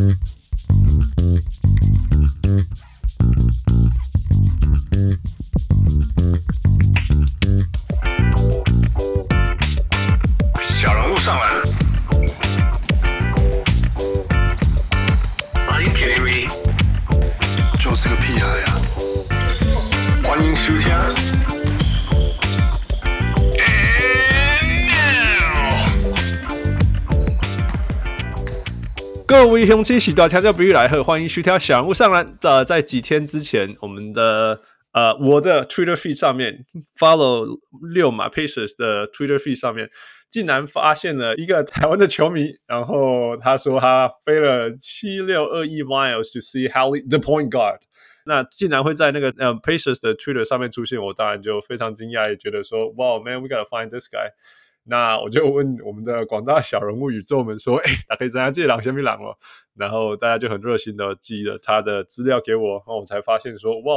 Mm-hmm. 位乡亲，喜多调教不欲来贺，欢迎收听小人物上篮。呃，在几天之前，我们的呃我的 Twitter feed 上面 follow 六马 Pacers 的 Twitter feed 上面，竟然发现了一个台湾的球迷，然后他说他飞了七六二一 miles to see Hallie the point guard。那竟然会在那个呃 Pacers 的 Twitter 上面出现，我当然就非常惊讶，也觉得说，Wow man，we gotta find this guy。那我就问我们的广大小人物宇宙们说：“哎、欸，大家可以怎样借狼先别狼哦。”然后大家就很热心的寄了他的资料给我，然后我才发现说：“哇，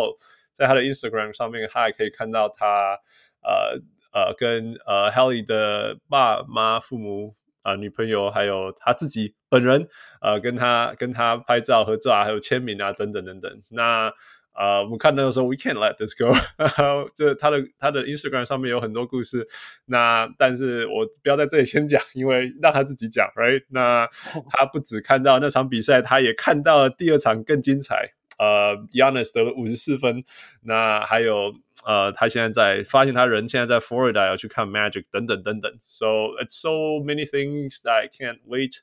在他的 Instagram 上面，他还可以看到他呃呃跟呃 Helly 的爸妈、父母啊、女朋友，还有他自己本人呃跟他跟他拍照合照啊，还有签名啊等等等等。那，uh, 我们看到的时候，We can't let this go。这他的他的 Instagram 上面有很多故事。那但是我不要在这里先讲，因为让他自己讲，right？那他不只看到那场比赛，他也看到了第二场更精彩。呃，Giannis 得了五十四分。那还有呃，他现在在发现他人现在在 Florida 要去看 Magic 等等等等。So it's so many things that I can't wait。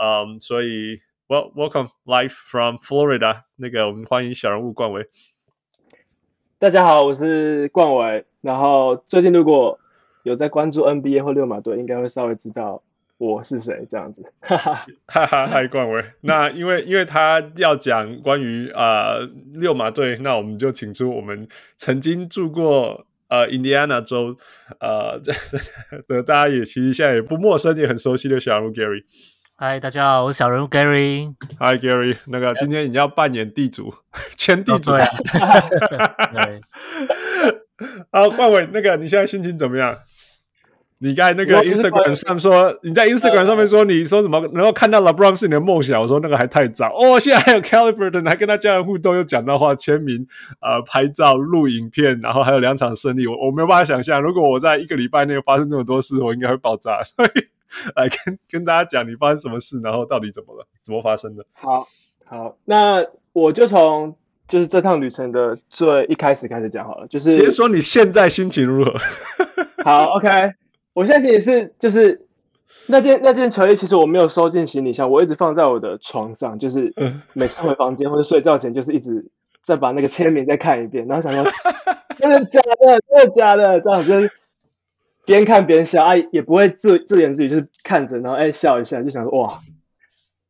嗯，所以。Well, welcome live from Florida。那个，我们欢迎小人物冠伟。大家好，我是冠伟。然后最近如果有在关注 NBA 或六马队，应该会稍微知道我是谁这样子。哈 哈哈哈，嗨，冠伟。那因为因为他要讲关于呃六马队，那我们就请出我们曾经住过呃印第安纳州呃这 的大家也其实现在也不陌生，也很熟悉的小人物 Gary。嗨，大家好，我是小人物 Gary。Hi Gary，那个今天你要扮演地主，签地主。对。好，冠伟，那个你现在心情怎么样？你在那个 Instagram 上说，你在 Instagram 上面说，你说什么？然后看到 LeBron 是你的梦想，我说那个还太早哦。现在还有 Caliburton 还跟他家人互动，又讲到话签名，呃，拍照、录影片，然后还有两场胜利，我我没有办法想象，如果我在一个礼拜内发生这么多事，我应该会爆炸。所以。来跟跟大家讲，你发生什么事，然后到底怎么了，怎么发生的？好，好，那我就从就是这趟旅程的最一开始开始讲好了，就是先说你现在心情如何？好，OK，我现在也是，就是那件那件球衣，其实我没有收进行李箱，我一直放在我的床上，就是每次回房间或者睡觉前，就是一直再把那个签名再看一遍，然后想说 真的假的，真的假的，这样子。边看边笑啊，也不会自自言自语，就是看着，然后哎笑一下，就想说哇，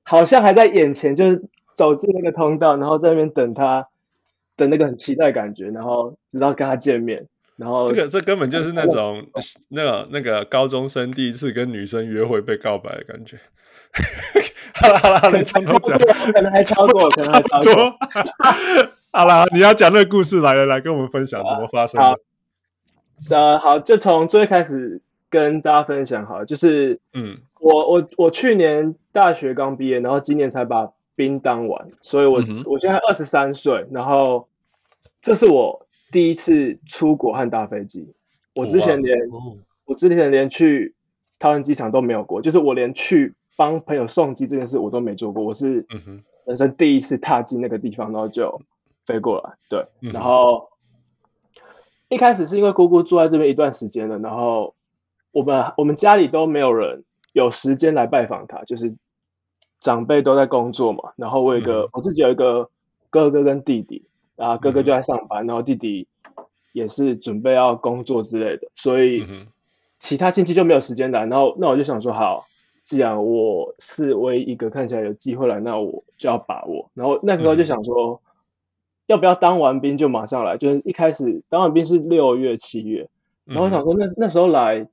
好像还在眼前，就是走进那个通道，然后在那边等他等那个很期待感觉，然后直到跟他见面，然后这个这根本就是那种那个那个高中生第一次跟女生约会被告白的感觉。好了好了好了，从头讲，可能还超过，可能还超过。好了，你要讲那个故事来了，来跟我们分享怎么发生的。呃，好，就从最开始跟大家分享好了，就是，嗯，我我我去年大学刚毕业，然后今年才把兵当完，所以我、嗯、我现在二十三岁，然后这是我第一次出国和搭飞机，我之前连、哦、我之前连去桃园机场都没有过，就是我连去帮朋友送机这件事我都没做过，我是人生第一次踏进那个地方，然后就飞过来，对，嗯、然后。一开始是因为姑姑住在这边一段时间了，然后我们我们家里都没有人有时间来拜访她，就是长辈都在工作嘛。然后我有一个、嗯、我自己有一个哥哥跟弟弟，然后哥哥就在上班，然后弟弟也是准备要工作之类的，所以其他亲戚就没有时间来。然后那我就想说，好，既然我是唯一一个看起来有机会来，那我就要把握。然后那个时候就想说。要不要当完兵就马上来？就是一开始当完兵是六月、七月，然后我想说那那时候来，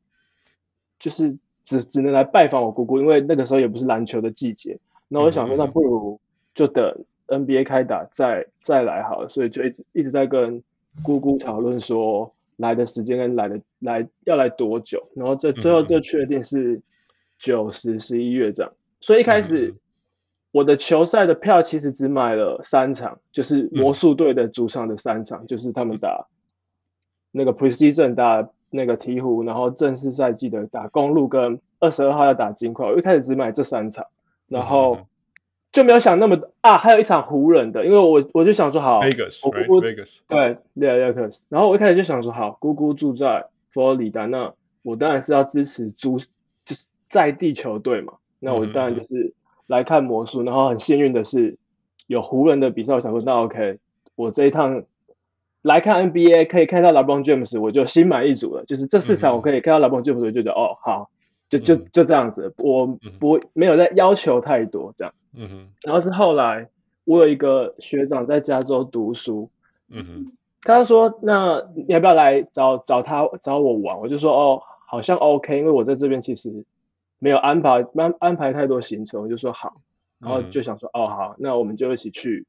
就是只只能来拜访我姑姑，因为那个时候也不是篮球的季节。那我想说，那不如就等 NBA 开打再再来好了。所以就一直一直在跟姑姑讨论说来的时间跟来的来要来多久，然后这最后就确定是九十十一月这样。所以一开始我的球赛的票其实只买了三场，就是魔术队的主场的三场，嗯、就是他们打那个 Preseason 打那个鹈鹕，然后正式赛季的打公路跟二十二号要打金块，我一开始只买这三场，然后就没有想那么啊，还有一场湖人的，因为我我就想说好，Vegas，我姑姑 Vegas，对，Vegas，然后我一开始就想说好，姑姑住在佛罗里达，那我当然是要支持主就是在地球队嘛，那我当然就是。来看魔术，然后很幸运的是有湖人的比赛，我想说那 OK，我这一趟来看 NBA 可以看到 LeBron James，我就心满意足了。就是这四场我可以看到 LeBron James，我就觉得哦好，就就就这样子，我不没有在要求太多这样。嗯哼。然后是后来我有一个学长在加州读书，嗯哼，他说那你要不要来找找他找我玩？我就说哦好像 OK，因为我在这边其实。没有安排安安排太多行程，我就说好，然后就想说、嗯、哦好，那我们就一起去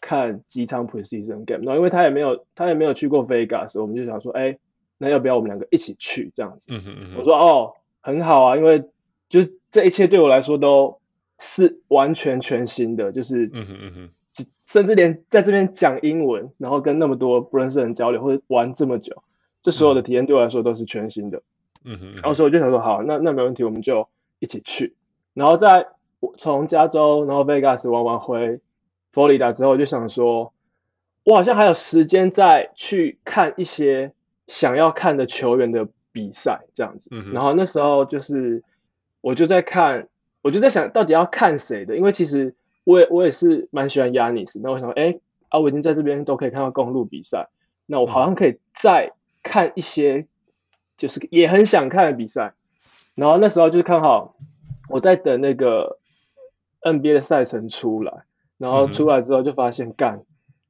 看机场 Precision Game。然后因为他也没有他也没有去过 Vegas，我们就想说，哎，那要不要我们两个一起去这样子？嗯哼嗯哼，我说哦很好啊，因为就这一切对我来说都是完全全新的，就是嗯哼嗯哼，甚至连在这边讲英文，然后跟那么多不认识的人交流，或者玩这么久，这所有的体验对我来说都是全新的。嗯哼，然后所以我就想说，好，那那没问题，我们就一起去。然后在我从加州，然后 Vegas 玩完回佛罗里达之后，我就想说，我好像还有时间再去看一些想要看的球员的比赛，这样子。嗯哼。然后那时候就是我就在看，我就在想到底要看谁的，因为其实我也我也是蛮喜欢 Giannis。那我想说，哎，啊，我已经在这边都可以看到公路比赛，那我好像可以再看一些。就是也很想看的比赛，然后那时候就是看好我在等那个 NBA 的赛程出来，然后出来之后就发现干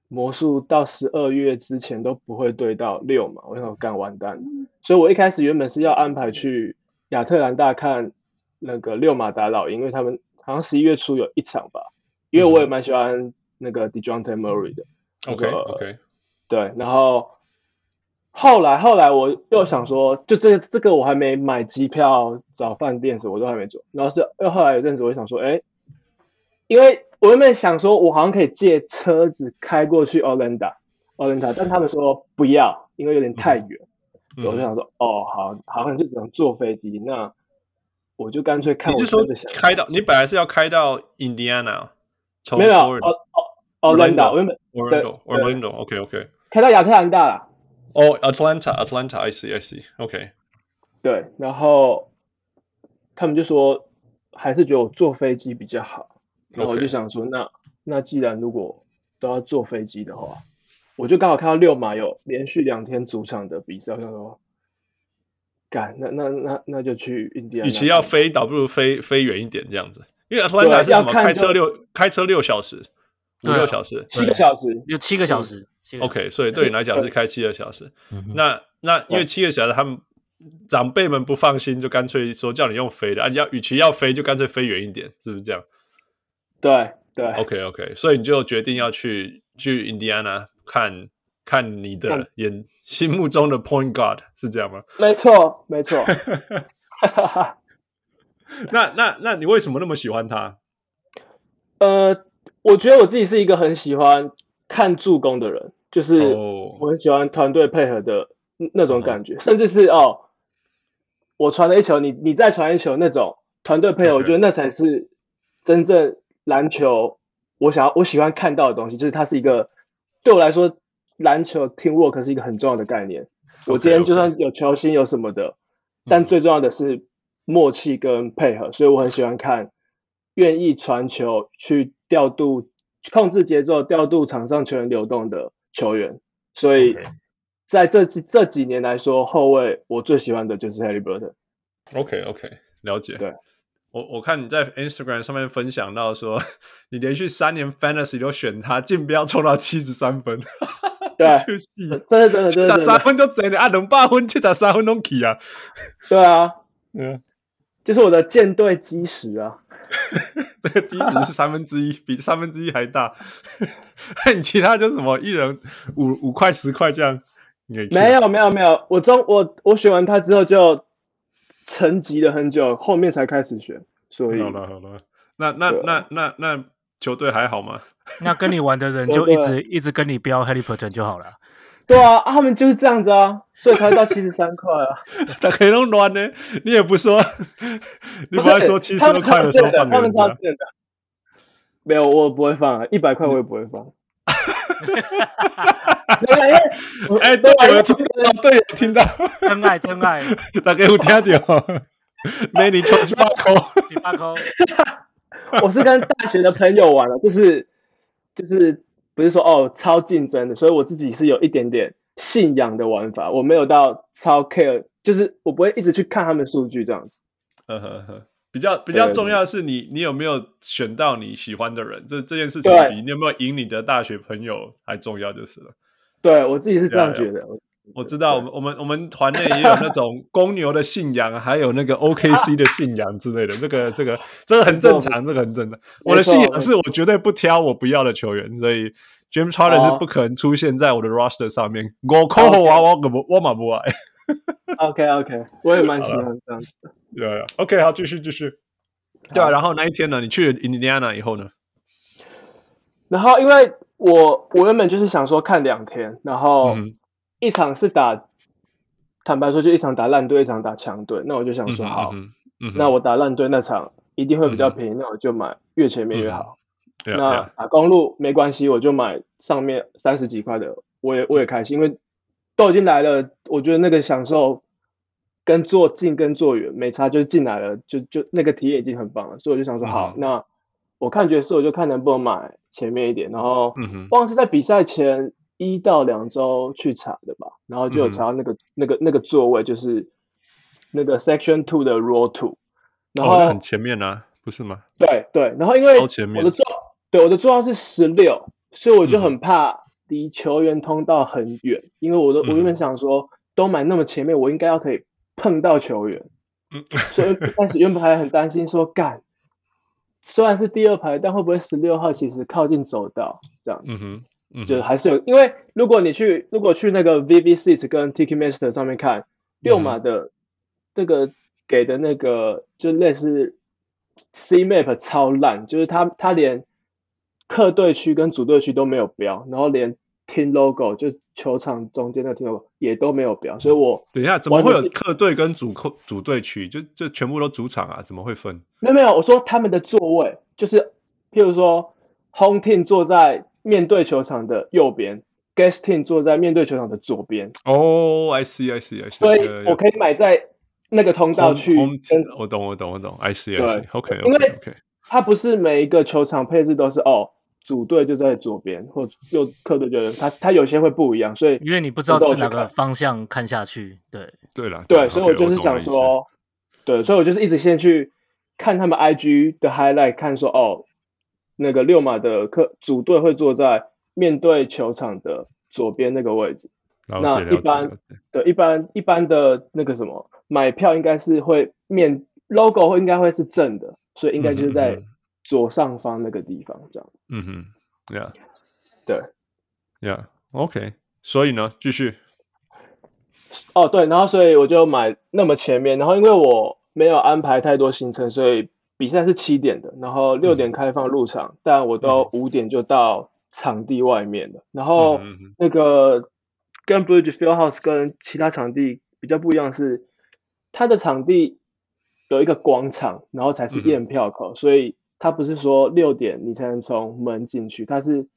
魔术到十二月之前都不会对到六嘛，我想干完蛋，所以我一开始原本是要安排去亚特兰大看那个六马打老鹰，因为他们好像十一月初有一场吧，因为我也蛮喜欢那个 Dejounte Murray 的，OK OK，对，然后。后来，后来我又想说，就这个这个我还没买机票找饭店什么，我都还没做。然后是又后来有阵子，我就想说，哎，因为我原本想说，我好像可以借车子开过去 Orlando，Orlando，但他们说不要，因为有点太远。嗯、我就想说，哦，好，好像就只能坐飞机。那我就干脆看我。你是说开到？你本来是要开到 Indiana？没有，哦哦，Orlando，我原本 Orlando，Orlando，OK，OK，开到亚特兰大了。哦、oh，Atlanta，Atlanta，I see，I see，OK。对，然后他们就说还是觉得我坐飞机比较好，然后我就想说，那那既然如果都要坐飞机的话，我就刚好看到六马有连续两天主场的比赛，我想说，干，那那那那就去印第安。与其要飞，倒不如飞飞远一点这样子，因为 Atlanta 是什么？开车六开车六小时。五六小时，七个小时，有七个小时。OK，所以对你来讲是开七个小时。那那因为七个小时，他们长辈们不放心，就干脆说叫你用飞的啊。要与其要飞，就干脆飞远一点，是不是这样？对对。OK OK，所以你就决定要去去印第安纳看看你的眼心目中的 Point Guard 是这样吗？没错没错。那那那你为什么那么喜欢他？呃。我觉得我自己是一个很喜欢看助攻的人，就是我很喜欢团队配合的那种感觉，oh. 甚至是哦，我传了一球，你你再传一球那种团队配合，我觉得那才是真正篮球我想要我喜欢看到的东西，就是它是一个对我来说篮球 teamwork 是一个很重要的概念。我今天就算有球星有什么的，但最重要的是默契跟配合，所以我很喜欢看愿意传球去。调度、控制节奏、调度场上球员流动的球员，所以在这几这几年来说，后卫我最喜欢的就是 Harry Burton。OK OK，了解。对，我我看你在 Instagram 上面分享到说，你连续三年 Fantasy 都选他，竞标冲到七十三分。对，真的真的真的，七十三分就真的啊，能八分七十三分都起啊。对啊，嗯，就是我的舰队基石啊。这个基石是三分之一，比三分之一还大。你其他就什么一人五五块十块这样？没有没有没有，我中我我选完他之后就沉寂了很久，后面才开始选。所以好了好了，那那那那那球队还好吗？那跟你玩的人就一直一直跟你标 Haliburton 就好了。对啊，啊，他们就是这样子啊，所以才到 七十三块啊。他可以弄乱呢，你也不说，你不会说七十二块的时候放给人家。没有，我不会放，一百块我也不会放。哎，对，有听到，对，有听到，真爱，真爱，大家有听到？没你抽几百块，几百块。我是跟大学的朋友玩了，就是就是。不是说哦超竞争的，所以我自己是有一点点信仰的玩法，我没有到超 care，就是我不会一直去看他们数据这样子。呵呵呵，比较比较重要的是你你有没有选到你喜欢的人，这这件事情比你有没有赢你的大学朋友还重要就是了。对，我自己是这样觉得。我知道，我们我们我们团内也有那种 公牛的信仰，还有那个 OKC 的信仰之类的，这个这个这个很正常，这个很正常。我的信仰是我绝对不挑我不要的球员，所以 James Harden 是不可能出现在我的 roster 上面。我扣我我我我马不爱。OK OK，我也蛮喜欢这样子。对，OK，好，继续继续。对啊，然后那一天呢？你去了 Indiana 以后呢？然后因为我我原本就是想说看两天，然后。一场是打，坦白说就一场打烂队，一场打强队。那我就想说，好，嗯嗯、那我打烂队那场一定会比较便宜，嗯、那我就买越前面越好。嗯、那打公路没关系，我就买上面三十几块的，我也我也开心，因为都已经来了，我觉得那个享受跟坐近跟坐远没差，就是进来了就就那个体验已经很棒了，所以我就想说，好，嗯、那我看爵士，我就看能不能买前面一点，然后忘了是在比赛前。一到两周去查的吧，然后就有查到那个、嗯、那个那个座位，就是那个 Section Two 的 Row Two，然后、哦、很前面啊，不是吗？对对，然后因为我的座，对我的座号是十六，所以我就很怕离球员通道很远，嗯、因为我的我原本想说都买那么前面，我应该要可以碰到球员，嗯、所以一开始原本还很担心说干，虽然是第二排，但会不会十六号其实靠近走道这样？嗯哼。就还是有，因为如果你去，如果去那个 VV Seats 跟 Ticketmaster 上面看，六码的这个给的那个就类似 C Map 超烂，就是他他连客队区跟主队区都没有标，然后连 Team Logo 就球场中间的 Team Logo 也都没有标，所以我等一下怎么会有客队跟主客主队区？就就全部都主场啊？怎么会分？没有没有，我说他们的座位就是，譬如说 Home Team 坐在。面对球场的右边，guest team 坐在面对球场的左边。哦，I see, I see, I see。所以我可以买在那个通道去。我懂，我懂，我懂。I see, I see。OK, OK, OK。它不是每一个球场配置都是哦，主队就在左边，或右客队就它它有些会不一样，所以因为你不知道是哪个方向看下去，对对了，对，所以我就是想说，对，所以我就是一直先去看他们 IG 的 highlight，看说哦。那个六码的客组队会坐在面对球场的左边那个位置。那一般对一般一般的那个什么买票应该是会面 logo 会应该会是正的，所以应该就是在左上方那个地方这样。嗯哼，Yeah，对，Yeah，OK。所以呢，继续。哦，对，然后所以我就买那么前面，然后因为我没有安排太多行程，所以。比赛是七点的，然后六点开放入场，嗯、但我都五点就到场地外面了。嗯、然后那个跟 Bridge Fieldhouse 跟其他场地比较不一样是，它的场地有一个广场，然后才是验票口，嗯、所以它不是说六点你才能从门进去，它是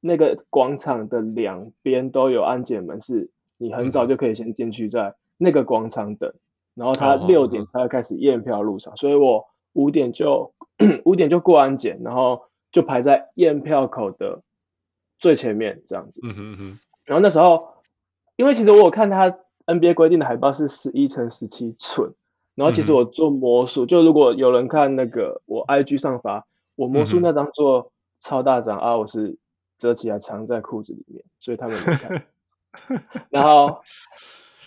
那个广场的两边都有安检门，是你很早就可以先进去，在那个广场等，然后它六点才会开始验票入场，所以我。五点就五点就过安检，然后就排在验票口的最前面这样子。嗯哼哼。然后那时候，因为其实我有看他 NBA 规定的海报是十一乘十七寸，然后其实我做魔术，嗯、就如果有人看那个我 IG 上发，我魔术那张做超大张、嗯、啊，我是折起来藏在裤子里面，所以他们没看。然后，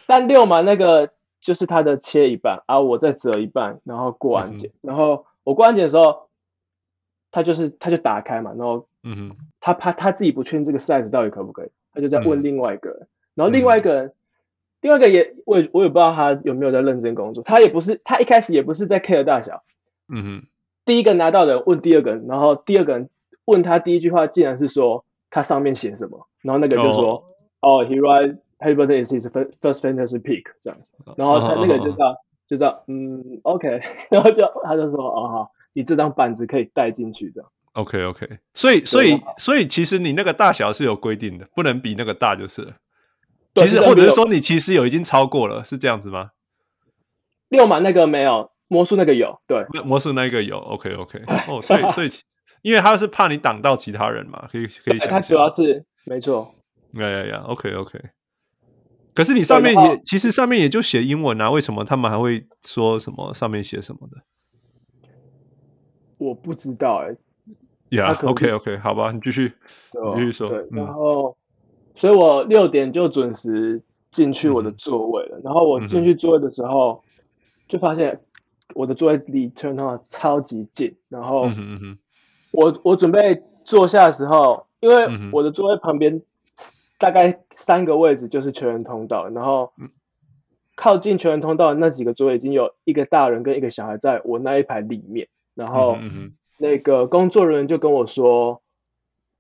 但六嘛那个。就是他的切一半，啊，我再折一半，然后过安检，嗯、然后我过安检的时候，他就是他就打开嘛，然后，嗯哼，他怕他自己不确定这个 size 到底可不可以，他就在问另外一个人，嗯、然后另外一个人，嗯、哼另外一个也我也我也不知道他有没有在认真工作，他也不是他一开始也不是在 care 大小，嗯哼，第一个拿到的人问第二个人，然后第二个人问他第一句话，竟然是说他上面写什么，然后那个就说，哦、oh. oh,，he write Haliburton is his first fantasy pick 这样子，然后他那个就知道，oh. 就知道，嗯，OK，然后就他就说，哦好，你这张板子可以带进去的。OK OK，所以所以所以其实你那个大小是有规定的，不能比那个大就是了。其实或者是说你其实有已经超过了，是这样子吗？六码那个没有，魔术那个有，对，魔术那个有。OK OK，哦，所以所以因为他是怕你挡到其他人嘛，可以可以想。他主要是没错。呀呀呀，OK OK。可是你上面也其实上面也就写英文啊，为什么他们还会说什么上面写什么的？我不知道哎、欸。呀、yeah,，OK OK，好吧，你继续，你继续说。对，然后，所以我六点就准时进去我的座位了。嗯、然后我进去座位的时候，就发现我的座位离 turnout 超级近。然后，我我准备坐下的时候，因为我的座位旁边大概三个位置就是球员通道，然后靠近球员通道的那几个座位已经有一个大人跟一个小孩在我那一排里面，然后。那个工作人员就跟我说，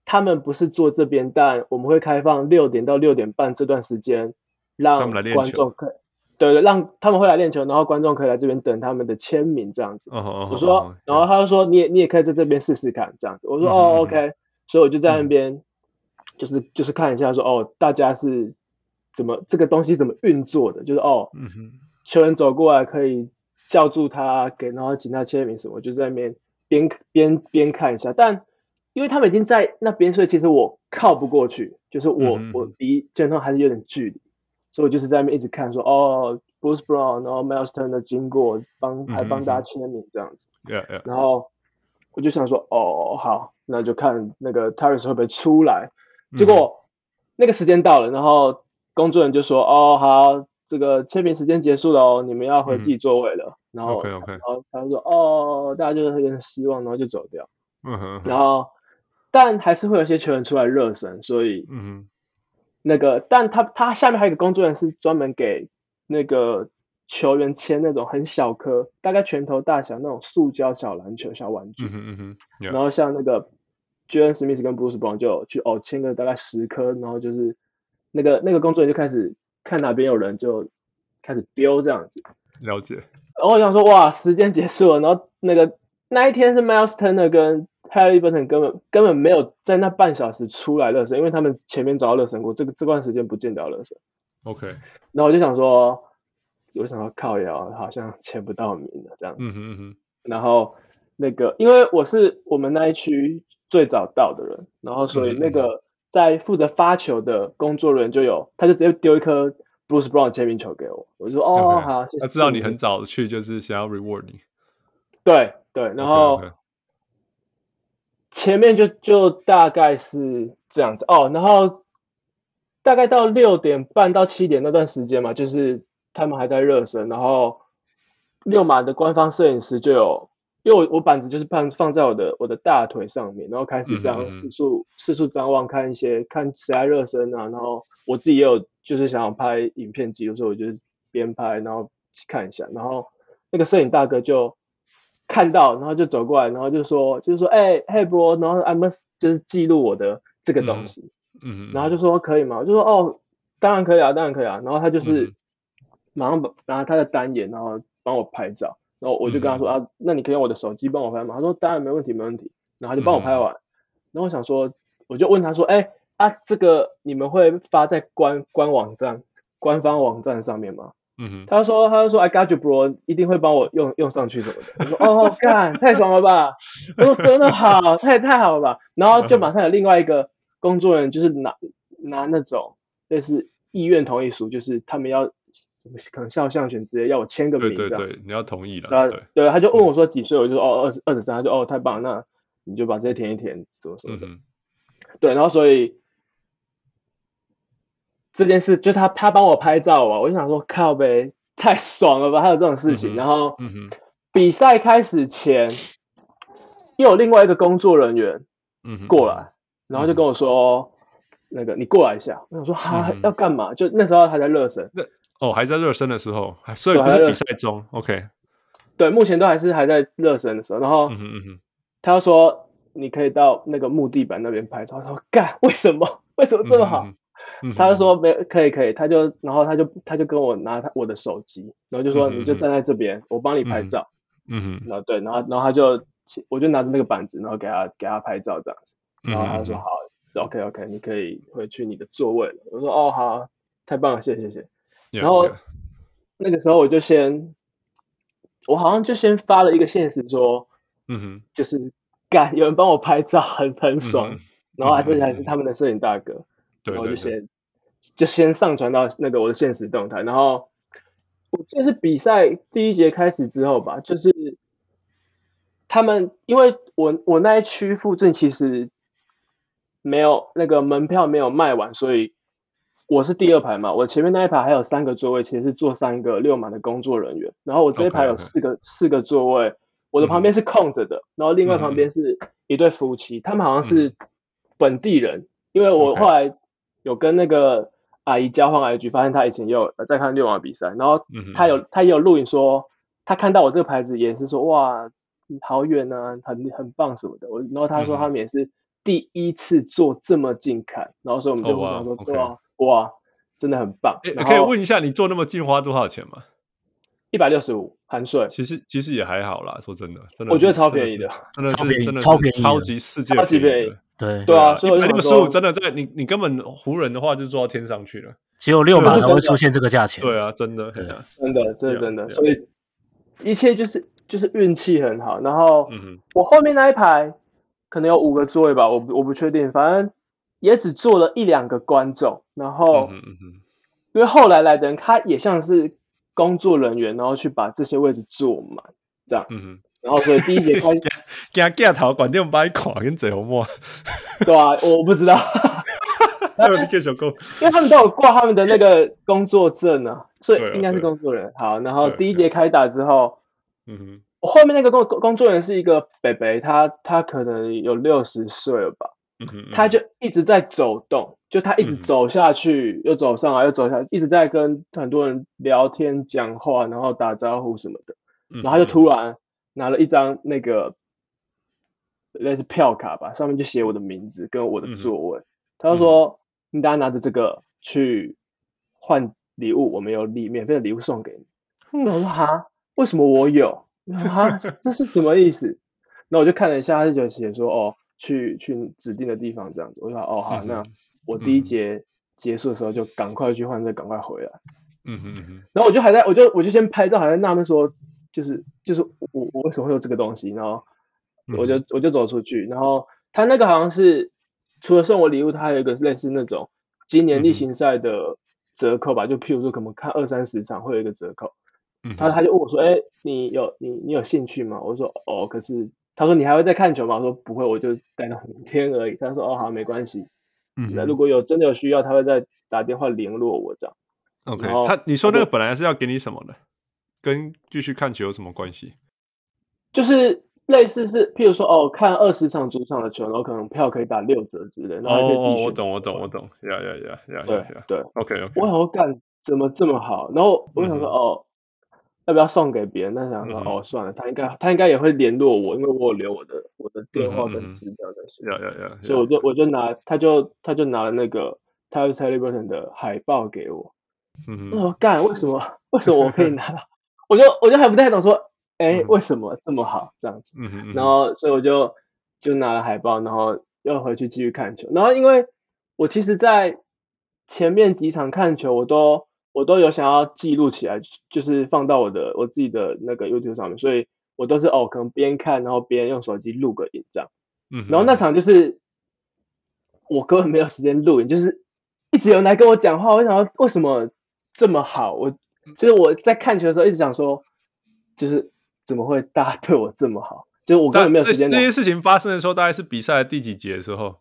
他们不是坐这边，但我们会开放六点到六点半这段时间，让观众可以，对对，让他们会来练球，然后观众可以来这边等他们的签名这样子。我说，然后他就说，你也你也可以在这边试试看这样子。我说，哦，OK，所以我就在那边，就是就是看一下说，哦，大家是怎么这个东西怎么运作的，就是哦，嗯球员走过来可以叫住他，给然后请他签名什么，我就在那边。边边边看一下，但因为他们已经在那边，所以其实我靠不过去，就是我我离前头还是有点距离，所以我就是在那边一直看说，哦，Bruce Brown，然后 Miles t u r n 的经过，帮还帮大家签名这样子，嗯嗯然后我就想说，哦，好，那就看那个 Tyrese 会不会出来，结果那个时间到了，然后工作人员就说，哦，好。这个签名时间结束了哦，你们要回自己座位了。嗯、然后.然后他说：“哦，大家就是有点失望，然后就走掉。”嗯哼。然后，但还是会有些球员出来热身，所以，嗯哼。那个，但他他下面还有一个工作人员是专门给那个球员签那种很小颗，大概拳头大小那种塑胶小篮球小玩具。嗯哼嗯哼。Yeah. 然后像那个 Jalen Smith 跟 Bruce Brown 就去哦签个大概十颗，然后就是那个那个工作人员就开始。看哪边有人就开始丢这样子，了解。然后我想说，哇，时间结束了。然后那个那一天是 Miles Turner 跟 Harry Burton 根本根本没有在那半小时出来热身，因为他们前面找到热身过，这个这段时间不见得热身。OK。然后我就想说，有什么靠摇，好像签不到名了这样子。嗯哼嗯哼。然后那个，因为我是我们那一区最早到的人，然后所以那个。在负责发球的工作人员就有，他就直接丢一颗 Bruce Brown 签名球给我，我就说哦好，他知道你很早去，就是想要 reward 你。对对，然后.前面就就大概是这样子哦，然后大概到六点半到七点那段时间嘛，就是他们还在热身，然后六马的官方摄影师就有。因为我我板子就是放放在我的我的大腿上面，然后开始这样四处四处张望，看一些看谁在热身啊，然后我自己也有就是想要拍影片机，有时候我就边拍然后看一下，然后那个摄影大哥就看到，然后就走过来，然后就说就是说哎嘿 bro，然后 I must 就是记录我的这个东西，嗯，然后就说可以吗？我就说哦，当然可以啊，当然可以啊，然后他就是马上把拿他的单眼，然后帮我拍照。然后我就跟他说、嗯、啊，那你可以用我的手机帮我拍吗？他说当然没问题，没问题。然后他就帮我拍完。嗯、然后我想说，我就问他说，哎啊，这个你们会发在官官网站、官方网站上面吗？嗯哼。他说，他就说，I got you, bro，一定会帮我用用上去什么的。我说，哦，干，太爽了吧！我说真的好，太太好了吧！然后就马上有另外一个工作人员，就是拿拿那种就是意愿同意书，就是他们要。可能肖像权直接，要我签个名，对对对，你要同意了。对对，他就问我说几岁，我就说哦二十二十三，他就哦太棒了，那你就把这些填一填，什么什么的。嗯、对，然后所以这件事就他他帮我拍照啊，我就想说靠呗，太爽了吧，还有这种事情。嗯、然后、嗯、比赛开始前又有另外一个工作人员过来，嗯、然后就跟我说、嗯、那个你过来一下，我想说哈、嗯、要干嘛？就那时候还在热身。哦，还在热身的时候，所以不是比赛中。OK，对，目前都还是还在热身的时候。然后，嗯嗯嗯他说你可以到那个木地板那边拍照。他说干，为什么？为什么这么好？他就说没可以可以。他就然后他就他就跟我拿他我的手机，然后就说你就站在这边，我帮你拍照。嗯哼。然后对，然后然后他就我就拿着那个板子，然后给他给他拍照这样子。然后他就说好，OK OK，你可以回去你的座位了。我说哦好，太棒了，谢谢谢谢。然后那个时候我就先。我好像就先发了一个现实说，嗯哼，就是干有人帮我拍照，很很爽，嗯、然后还是还是他们的摄影大哥，对，然后就先就先上传到那个我的现实动态，然后我就是比赛第一节开始之后吧，就是他们因为我我那一区附近其实没有那个门票没有卖完，所以。我是第二排嘛，我前面那一排还有三个座位，其实是坐三个六满的工作人员。然后我这一排有四个.四个座位，我的旁边是空着的，嗯、然后另外旁边是一对夫妻，嗯、他们好像是本地人，嗯、因为我后来有跟那个阿姨交换 IG，发现她以前也有在看六马比赛，然后她有她也有录影说，她看到我这个牌子也是说哇，好远啊，很很棒什么的。我然后她说他们也是第一次坐这么近看，然后所以我们就互相说对啊。哇，真的很棒！哎，可以问一下，你坐那么近花多少钱吗？一百六十五含税。其实其实也还好啦，说真的，真的我觉得超便宜的，真的超便宜，真的超便宜，超级世界便宜。对对啊，一百六十五真的在你你根本湖人的话就坐到天上去了，只有六码才会出现这个价钱。对啊，真的，真的，真的，这是真的。所以一切就是就是运气很好。然后我后面那一排可能有五个座位吧，我我不确定，反正。也只坐了一两个观众，然后，嗯嗯因为后来来的人他也像是工作人员，然后去把这些位置坐满，这样，嗯然后所以第一节开，惊镜头观众摆垮跟最后末，对啊，我不知道，因为他们都有挂他们的那个工作证啊，所以应该是工作人员。好，然后第一节开打之后，嗯哼，我后面那个工工作人员是一个北北，他他可能有六十岁了吧。他就一直在走动，就他一直走下去，又走上来，又走下去，一直在跟很多人聊天、讲话，然后打招呼什么的。然后他就突然拿了一张那个类似票卡吧，上面就写我的名字跟我的座位。他就说：“你大家拿着这个去换礼物，我们有礼免费的礼物送给你。”我说：“哈，为什么我有？哈，这是什么意思？” 那我就看了一下，他就写说：“哦。”去去指定的地方这样子，我说哦好，那我第一节结束的时候就赶快去换，车赶快回来。嗯哼嗯哼。然后我就还在，我就我就先拍照，还在纳闷说，就是就是我我为什么会有这个东西？然后我就我就走出去，然后他那个好像是除了送我礼物，他还有一个类似那种今年例行赛的折扣吧，就譬如说可能看二三十场会有一个折扣。嗯。他他就问我说，哎，你有你你有兴趣吗？我说哦，可是。他说：“你还会再看球吗？”我说：“不会，我就待到明天而已。”他说：“哦，好，没关系。”嗯，那如果有真的有需要，他会再打电话联络我这样。OK，他你说那个本来是要给你什么的？跟继续看球有什么关系？就是类似是，譬如说哦，看二十场主场的球，然后可能票可以打六折之类，然后。哦，我懂，我懂，我懂。呀呀呀呀！对对，OK OK。我想说干怎么这么好？然后我想说哦。要不要送给别人？那想说哦，算了，他应该他应该也会联络我，因为我有留我的我的电话跟资料在身上。要要要，所以我就我就拿，他就他就拿了那个 Tyrese Haliburton 的海报给我。嗯。我说干，为什么 为什么我可以拿到？我就我就还不太懂，说哎，为什么这么好这样子？然后所以我就就拿了海报，然后又回去继续看球。然后因为我其实，在前面几场看球，我都。我都有想要记录起来，就是放到我的我自己的那个 YouTube 上面，所以我都是哦，可能边看然后边用手机录个影这样。嗯。然后那场就是我根本没有时间录影，就是一直有人来跟我讲话，我想要为什么这么好？我就是我在看球的时候一直想说，就是怎么会大家对我这么好？就是我根本没有时间。这些事情发生的时候，大概是比赛的第几节的时候？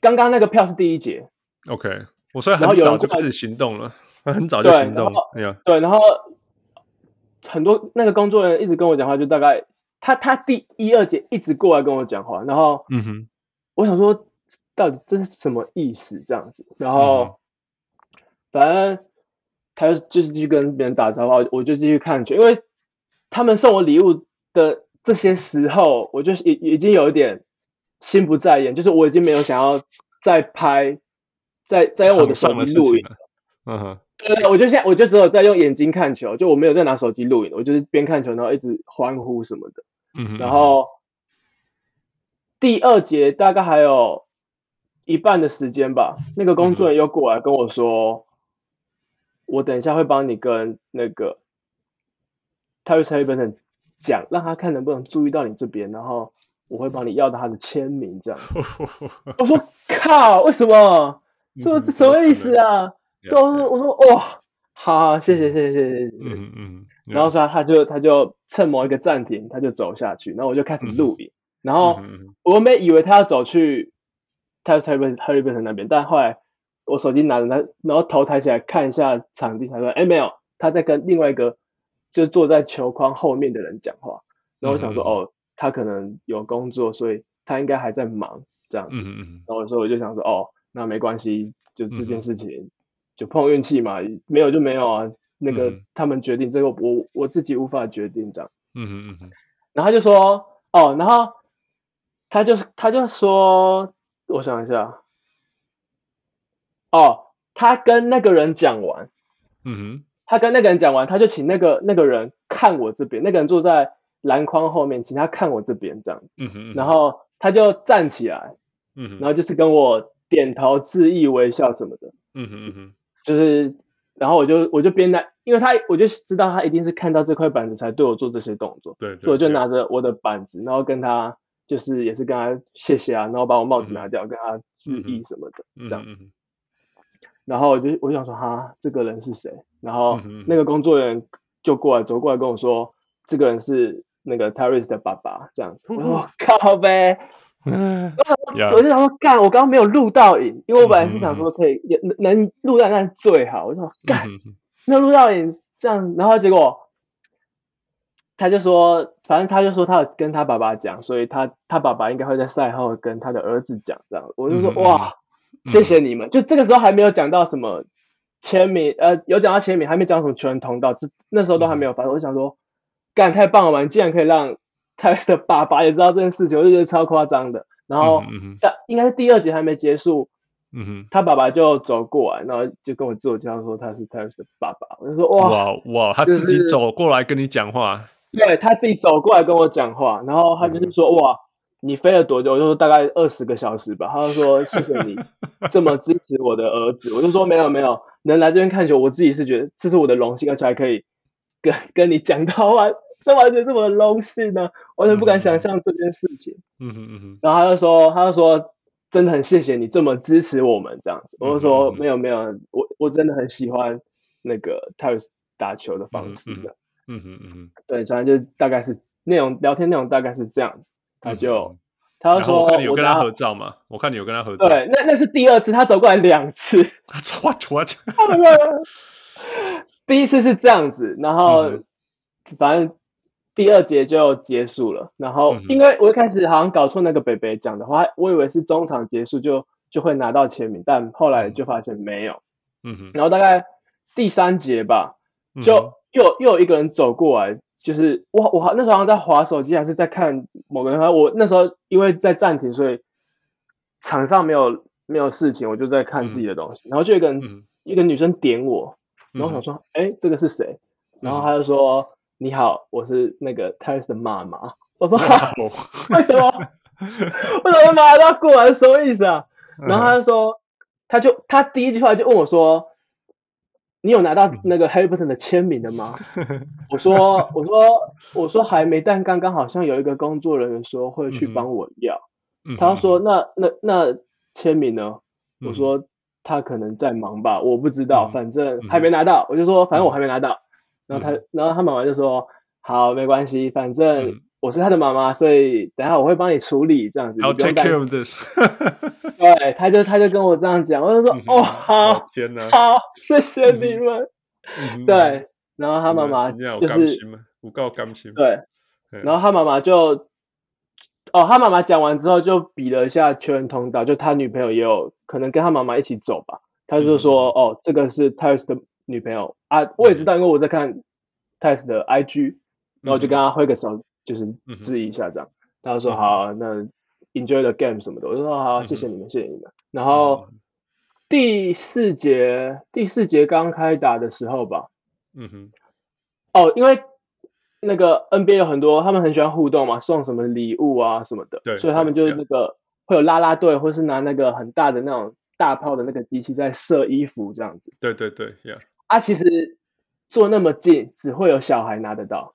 刚刚那个票是第一节。OK。我虽然很早就开始行动了，很早就行动了。对，然后，对，然后很多那个工作人员一直跟我讲话，就大概他他第一二节一直过来跟我讲话，然后嗯哼，我想说到底这是什么意思这样子，然后反正他就是继续跟别人打招呼，我就继续看去，因为他们送我礼物的这些时候，我就已已经有一点心不在焉，就是我已经没有想要再拍，再再用我的手机录影。嗯哼，对，我就现在我就只有在用眼睛看球，就我没有在拿手机录影，我就是边看球然后一直欢呼什么的。嗯哼，然后第二节大概还有一半的时间吧，那个工作人员又过来跟我说，我等一下会帮你跟那个。他会在一边讲，让他看能不能注意到你这边，然后我会帮你要到他的签名，这样。我说靠，为什么？这这什么意思啊？都是我说哇，好，谢谢谢谢谢谢。嗯嗯。然后说他就他就趁某一个暂停，他就走下去，然后我就开始录影。然后我没以为他要走去他在那边他那边那边，但后来我手机拿着他，然后头抬起来看一下场地，他说哎没有，他在跟另外一个。就坐在球框后面的人讲话，然后我想说，哦，他可能有工作，所以他应该还在忙这样子。然后所以我就想说，哦，那没关系，就这件事情就碰运气嘛，没有就没有啊。那个他们决定这个，我我自己无法决定这样。嗯哼嗯哼。然后他就说，哦，然后他就他就说，我想一下，哦，他跟那个人讲完，嗯哼。他跟那个人讲完，他就请那个那个人看我这边，那个人坐在篮筐后面，请他看我这边这样。嗯哼。然后他就站起来，嗯哼。然后就是跟我点头致意、微笑什么的。嗯哼嗯哼。就是，然后我就我就边拿，因为他我就知道他一定是看到这块板子才对我做这些动作。对，对。所以我就拿着我的板子，然后跟他就是也是跟他谢谢啊，然后把我帽子拿掉，嗯、跟他致意什么的，嗯、这样子。嗯然后我就我想说哈，这个人是谁？然后那个工作人员就过来走过来跟我说，这个人是那个 Tyrese 的爸爸，这样子。我说靠呗，我就想说干，我刚刚没有录到影，因为我本来是想说可以能能录到那最好。我说干，没有录到影，这样，然后结果他就说，反正他就说他跟他爸爸讲，所以他他爸爸应该会在赛后跟他的儿子讲这样。我就说哇。谢谢你们，就这个时候还没有讲到什么签名，呃，有讲到签名，还没讲什么球员通道，这那时候都还没有发生。我就想说，干太棒了嘛，你竟然可以让他的爸爸也知道这件事情，我就觉得超夸张的。然后，但应该是第二集还没结束，嗯哼，他爸爸就走过来，然后就跟我自我介绍说他是 Tyrese 的爸爸。我就说哇哇哇，他自己走过来跟你讲话，对，他自己走过来跟我讲话，然后他就是说哇。你飞了多久？我就说大概二十个小时吧。他就说谢谢你这么支持我的儿子。我就说没有没有，能来这边看球，我自己是觉得这是我的荣幸，而且还可以跟跟你讲到话，这完全是我的荣幸呢，完全不敢想象这件事情。嗯哼嗯哼。然后他就说他就说真的很谢谢你这么支持我们这样子。我就说没有没有，我我真的很喜欢那个 Tyrese 打球的方式的。嗯哼嗯哼。对，反正就大概是内容聊天内容大概是这样子。他就，他就说，我看你有跟他合照吗？我看你有跟他合照。对，那那是第二次，他走过来两次。他抓抓抓。第一次是这样子，然后反正第二节就结束了。然后因为我一开始好像搞错那个北北讲的话，我以为是中场结束就就会拿到签名，但后来就发现没有。嗯哼。然后大概第三节吧，就又又有一个人走过来。就是我我那时候好像在滑手机，还是在看某个人。我那时候因为在暂停，所以场上没有没有事情，我就在看自己的东西。然后就一个人、嗯、一个女生点我，然后我想说，哎、这个是谁？然后他就说：“嗯、你好，我是那个 Tyrese 的妈妈。”我说：“为什么？为什么妈妈都要过来？什么意思啊？”然后他就说：“他就他第一句话就问我说。”你有拿到那个 Haliburton 的签名的吗？我说，我说，我说还没，但刚刚好像有一个工作人员说会去帮我要。嗯、他说那那那签名呢？嗯、我说他可能在忙吧，我不知道，反正还没拿到。嗯、我就说反正我还没拿到。然后他，然后他妈妈就说好，没关系，反正。嗯我是他的妈妈，所以等下我会帮你处理这样子。I'll take care of this。对，他就他就跟我这样讲，我就说哦好，天哪，好，谢谢你们。对，然后他妈妈就是不够甘心。对，然后他妈妈就哦，他妈妈讲完之后就比了一下球员通道，就他女朋友也有可能跟他妈妈一起走吧。他就说哦，这个是 Tyrese 的女朋友啊，我也知道，因为我在看 Tyrese 的 IG。然后我就跟他挥个手，就是致意一下这样。他就说好，那 enjoy the game 什么的，我就说好，谢谢你们，谢谢你们。然后第四节第四节刚开打的时候吧，嗯哼，哦，因为那个 NBA 有很多，他们很喜欢互动嘛，送什么礼物啊什么的，对，所以他们就是那个会有啦啦队，或是拿那个很大的那种大炮的那个机器在射衣服这样子。对对对，yeah. 啊，其实坐那么近，只会有小孩拿得到。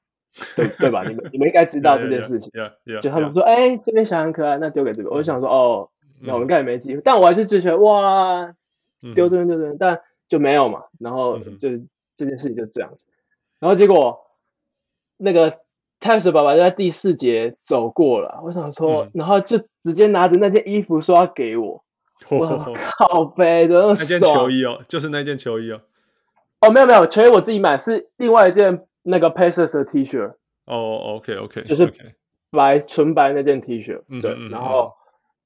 对对吧？你们你们应该知道这件事情。yeah, yeah, yeah, 就他们说，哎、这边小孩很可爱，那丢给这个。我就想说，哦，那我们应该也没机会。但我还是觉得，哇，丢这边丢这边，但就没有嘛。然后就这件事情就这样。然后结果那个泰斯爸爸就在第四节走过了。我想说，然后就直接拿着那件衣服说要给我。我靠背的那件球衣哦，就是那件球衣哦。哦，没有没有，球衣我自己买，是另外一件。那个 Pacers 的 T 恤。哦，OK OK，就是白纯白那件 T 恤，对，然后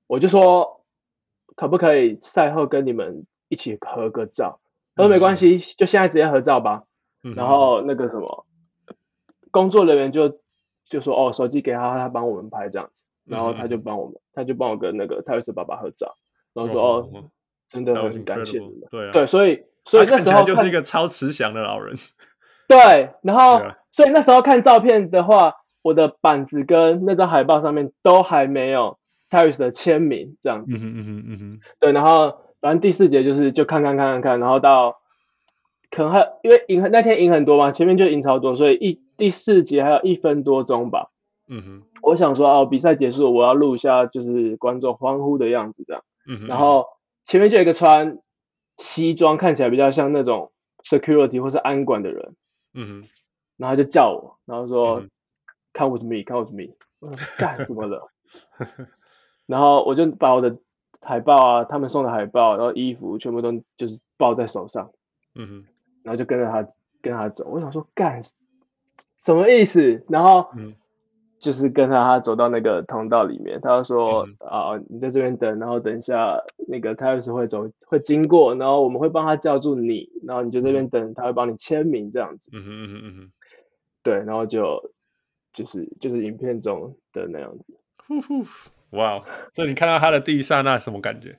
我就说可不可以赛后跟你们一起合个照？他说没关系，就现在直接合照吧。然后那个什么工作人员就就说哦，手机给他，他帮我们拍这样子，然后他就帮我们，他就帮我跟那个泰瑞斯爸爸合照，然后说哦，真的很感谢你们，对对，所以所以那时候就是一个超慈祥的老人。对，然后、啊、所以那时候看照片的话，我的板子跟那张海报上面都还没有 Tyrese 的签名，这样子。嗯哼嗯哼嗯哼。对，然后反正第四节就是就看看看看看，然后到可能还因为赢那天赢很多嘛，前面就赢超多，所以一第四节还有一分多钟吧。嗯哼。我想说哦，比赛结束，我要录一下就是观众欢呼的样子这样。嗯哼。然后前面就有一个穿西装，看起来比较像那种 security 或是安管的人。嗯哼，然后就叫我，然后说、嗯、，Come with me，Come with me。我说 干怎么了？然后我就把我的海报啊，他们送的海报，然后衣服全部都就是抱在手上。嗯哼，然后就跟着他跟他走。我想说干什么意思？然后。嗯就是跟他，他走到那个通道里面，他就说啊、嗯，你在这边等，然后等一下那个泰勒斯会走，会经过，然后我们会帮他叫住你，然后你就这边等，他会帮你签名这样子。嗯哼嗯哼嗯哼。对，然后就就是就是影片中的那样子。呼呼，哇！所以你看到他的第一刹那什么感觉？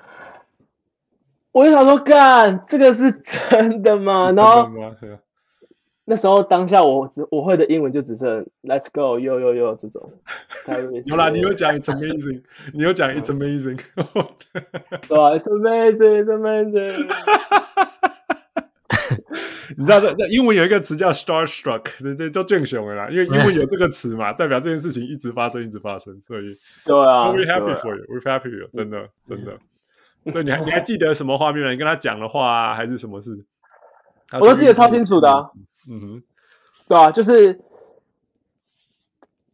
我就想说，干，这个是真的吗？然后。那时候当下我只我会的英文就只剩 Let's go yo yo yo 这种。有啦，你有讲 It's amazing，你有讲 It's amazing，对吧？It's amazing, It's amazing。你知道这这英文有一个词叫 starstruck，这这叫俊雄的啦，因为英文有这个词嘛，代表这件事情一直发生，一直发生，所以对啊，We're happy for you，We're happy for you，真的真的。所以你还你还记得什么画面吗？你跟他讲的话啊，还是什么事？我都记得超清楚的啊。嗯哼，对啊，就是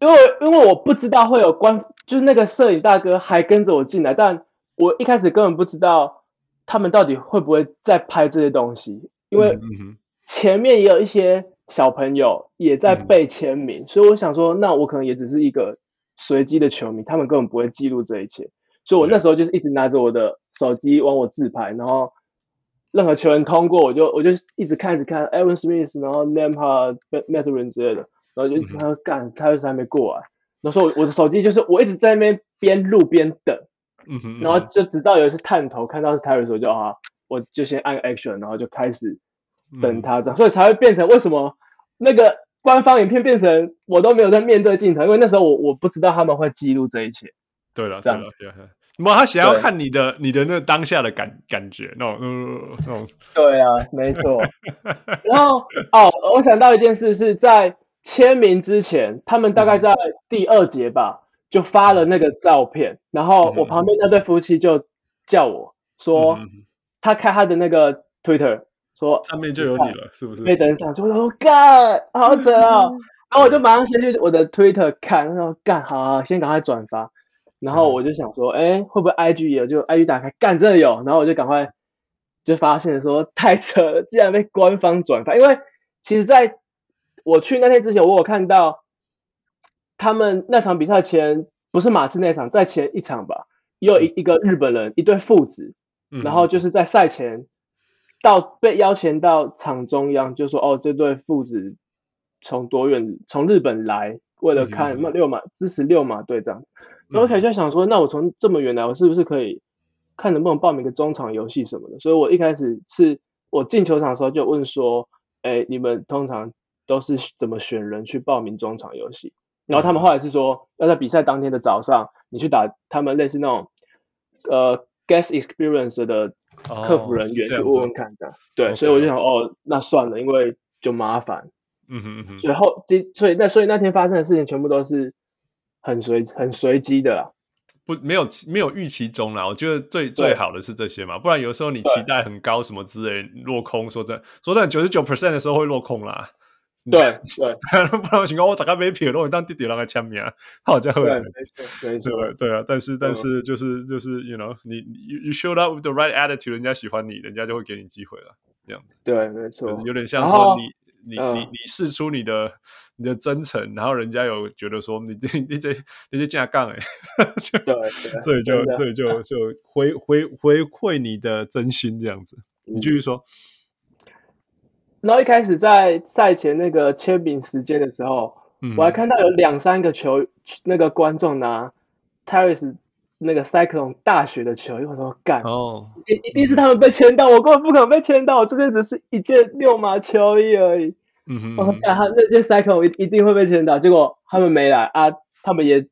因为因为我不知道会有关，就是那个摄影大哥还跟着我进来，但我一开始根本不知道他们到底会不会在拍这些东西，因为前面也有一些小朋友也在被签名，所以我想说，那我可能也只是一个随机的球迷，他们根本不会记录这一切，所以我那时候就是一直拿着我的手机往我自拍，然后。任何球员通过，我就我就一直看，一直看 Aaron Smith，然后 Nembhard、Mathurin 之类的，然后就一直看，干，他就是还没过来。然后说我的手机就是我一直在那边边录边等，嗯哼，然后就直到有一次探头看到是 Tyrese 的时候，就啊，我就先按 Action，然后就开始等他这样，所以才会变成为什么那个官方影片变成我都没有在面对镜头，因为那时候我我不知道他们会记录这一切。对了，对了，对了。么？他想要看你的你的那当下的感感觉，那种嗯那种。对啊，没错。然后哦，我想到一件事，是在签名之前，他们大概在第二节吧，就发了那个照片。然后我旁边那对夫妻就叫我说，他开他的那个 Twitter 说上面就有你了，是不是？被登上，就说干，好扯啊！然后我就马上先去我的 Twitter 看，然后干，好好，先赶快转发。然后我就想说，哎，会不会 IG 也有？就 IG 打开，干，真的有。然后我就赶快就发现说，太扯了，竟然被官方转发。因为其实在我去那天之前，我有看到他们那场比赛前，不是马刺那场，在前一场吧，也有一一个日本人，一对父子，然后就是在赛前到被邀请到场中央，就说哦，这对父子从多远从日本来，为了看六马支持六马队这样。然后我就想说，那我从这么远来，我是不是可以看能不能报名个中场游戏什么的？所以我一开始是我进球场的时候就问说，哎，你们通常都是怎么选人去报名中场游戏？然后他们后来是说，要在比赛当天的早上，你去打他们类似那种呃 guest experience 的客服人员去问问看这样。哦、这样对，所以我就想，哦，那算了，因为就麻烦。嗯哼嗯哼。所以后，所以那所以那天发生的事情全部都是。很随很随机的啦，不没有没有预期中啦。我觉得最最好的是这些嘛，不然有时候你期待很高什么之类落空，说真说真，九十九 percent 的时候会落空啦。对 对，不然情况我咋个没皮？如果当弟弟让他签名，他好像会。对对对啊，但是但是就是就是，you know，你 you you showed up with the right attitude，人家喜欢你，人家就会给你机会了，这样子。对，没错，有点像说你。你你你试出你的你的真诚，然后人家有觉得说你这你这你这架杠 哎，对，所以就所以就就回回回馈你的真心这样子。你继续说。然后一开始在赛前那个签名时间的时候，我还看到有两三个球那个观众拿 Terry's 那个 Cyclone 大学的球，我说干哦，一一定是他们被签到，我根本不可能被签到，我这边只是一件六码球衣而已。嗯哼，我说干他那些 Cyclone 一一定会被签到，结果他们没来啊，他们也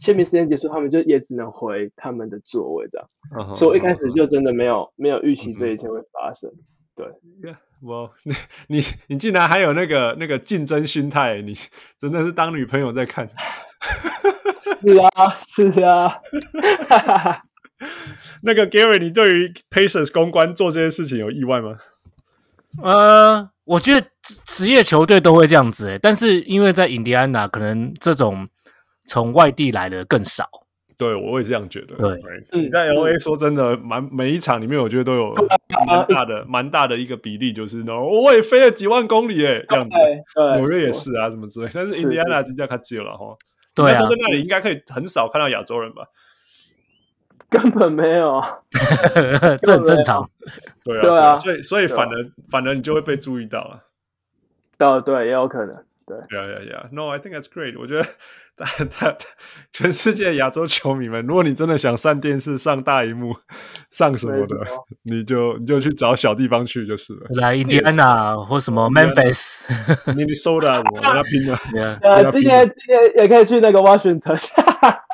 签名时间结束，他们就也只能回他们的座位这样。Uh huh, 所以我一开始就真的没有、uh huh. 没有预期这一切会发生。对，我、yeah, well, 你你你竟然还有那个那个竞争心态，你真的是当女朋友在看。是啊，是啊，那个 Gary，你对于 Patience 公关做这些事情有意外吗？呃，我觉得职业球队都会这样子，诶，但是因为在印第安纳，可能这种从外地来的更少。对，我也这样觉得。对，你在 LA 说真的，蛮每一场里面，我觉得都有蛮大的、蛮大的一个比例，就是那种我也飞了几万公里，诶，这样子。纽约也是啊，什么之类。但是印第安纳真叫他接了哈。对啊，在那里应该可以很少看到亚洲人吧？根本没有，这很正常。对啊，对啊，所以所以反而反而你就会被注意到了。哦，对，也有可能。对，Yeah, yeah, yeah. No, I think that's great. 我觉得他他全世界亚洲球迷们，如果你真的想上电视、上大荧幕、上什么的，你就你就去找小地方去就是了。来印第安纳或什么 Memphis、Minnesota，我跟他拼了。呃，今年今年也可以去那个 Washington。